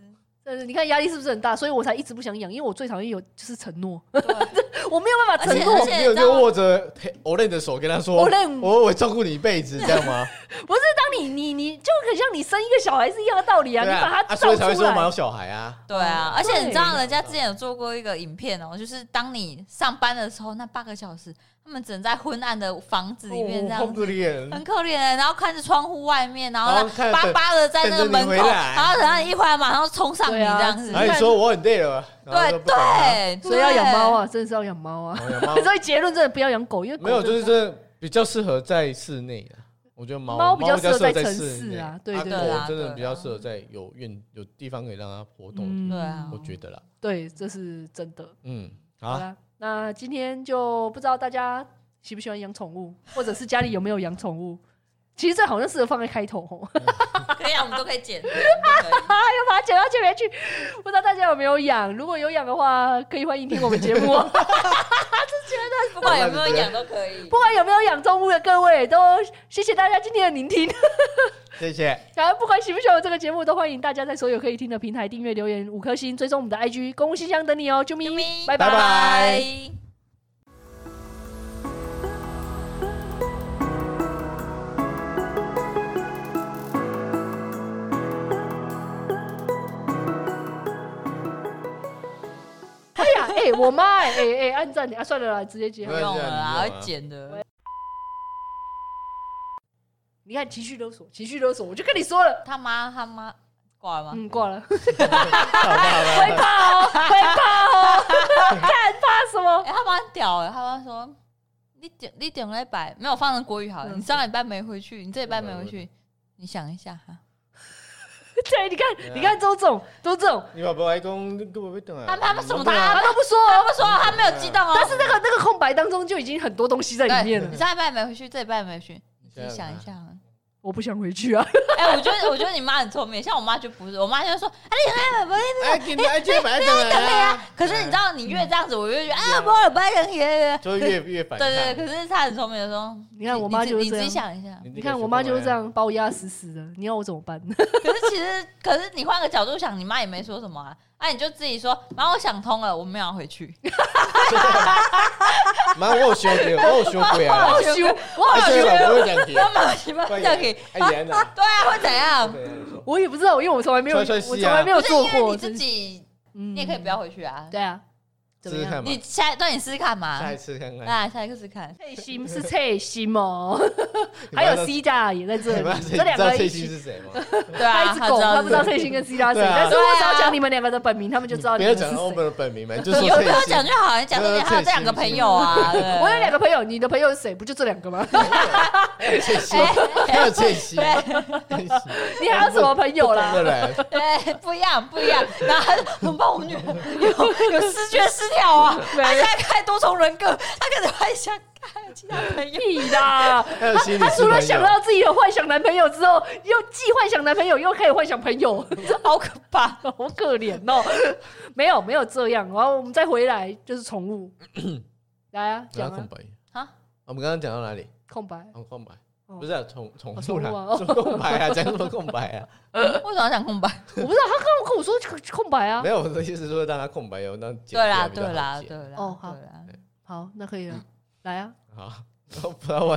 但是你看压力是不是很大？所以我才一直不想养，因为我最讨厌有就是承诺，我没有办法承诺，你有就握着 Olen 的手跟他说，我我会照顾你一辈子，这样吗？不是，当你你你就很像你生一个小孩是一样的道理啊，你把他照出来，所以才会说我们有小孩啊。对啊，而且你知道人家之前有做过一个影片哦，就是当你上班的时候那八个小时。他们只能在昏暗的房子里面这样，很可怜，很可怜。然后看着窗户外面，然后巴巴的在那个门口，然后等到你一回来，马上冲上你这样子。然后你说我很累了，对对，所以要养猫啊，真的是要养猫啊。所以结论真的不要养狗，因为没有，就是这比较适合在室内的。我觉得猫猫比较适合在城市啊，对对对，真的比较适合在有院有地方可以让它活动。对啊，我觉得啦，对，这是真的。嗯，好。那今天就不知道大家喜不喜欢养宠物，或者是家里有没有养宠物？其实这好像适合放在开头哦。可以啊，我们都可以剪。要 把它剪到前面去。不知道大家有没有养？如果有养的话，可以欢迎听我们节目。这觉得不管有没有养都可以。不管有没有养动物的各位，都谢谢大家今天的聆听。谢谢。然后不管喜不喜欢这个节目，都欢迎大家在所有可以听的平台订阅、留言五颗星，追踪我们的 IG 公共信箱等你哦。啾咪，拜拜。哎我妈，哎哎，按赞，啊，算了啦，直接接，不用了啦，会剪的。你看情绪勒索，情绪勒索，我就跟你说了，他妈他妈挂了吗？嗯，挂了。会怕哦，会怕哦，看怕什么？哎，他妈屌哎，他妈说，你点你点了一百，没有放成国语好了。你上礼拜没回去，你这礼拜没回去，你想一下哈。对，你看，你看，都这种，都这种，你爸爸还讲，根本没等啊。他他们什么他他都不说，他不说，他没有激动哦。但是那个那个空白当中就已经很多东西在里面了。你上礼拜没回去，这礼拜没回去，你自己想一下。我不想回去啊！哎，我觉得我觉得你妈很聪明，像我妈就不是，我妈就说：“哎，你还不哎，你还去买等 啊？”可是你知道，你越这样子，我越觉得啊，不不人爷爷，就越越反。对对，可是她很聪明的说：“你看我妈就是这样。”你自己想一下，你看我妈就是这样把我压死死的，你要我怎么办？可是其实，可是你换个角度想，你妈也没说什么啊。哎，你就自己说，妈，我想通了，我们要回去。妈，我有修过，我有修过啊！我有修，我有修，不会讲题。妈妈，这样可以？哎呀，对啊，会怎样？我也不知道，因为我从来没有，我从来没有做过。你自己，你也可以不要回去啊。对啊。试试看嘛，你下对你试试看嘛，下一次看看，啊，下一次试看。翠心是翠心哦，还有 C 家也在这里，这两个翠心是谁吗？对啊，他一只狗，他不知道翠心跟 C 家是谁，但是我只要讲你们两个的本名，他们就知道你们是谁。不要讲我们的本名嘛，就说有没有讲就好，你讲说你还有这两个朋友啊？我有两个朋友，你的朋友是谁？不就这两个吗？翠心，还有翠心，你还有什么朋友啦？对，不一样，不一样。然后很怕我女儿有有思觉失调啊。他现在开多重人格，他可能还想开其他朋友。屁啦！他他除了想到自己有幻想男朋友之后，又既幻想男朋友，又可以幻想朋友，好可怕，好可怜哦。没有没有这样，然后我们再回来就是宠物。来啊，讲空白啊！我们刚刚讲到哪里？空白，空白。不是宠宠物啦，空白啊，讲什么空白啊？为什么要讲空白？我不知道，他刚刚跟我说空白啊。没有，我的意思是说让他空白有，那对啦，对啦，对啦。哦，好，好，那可以了，来啊。好，不要问。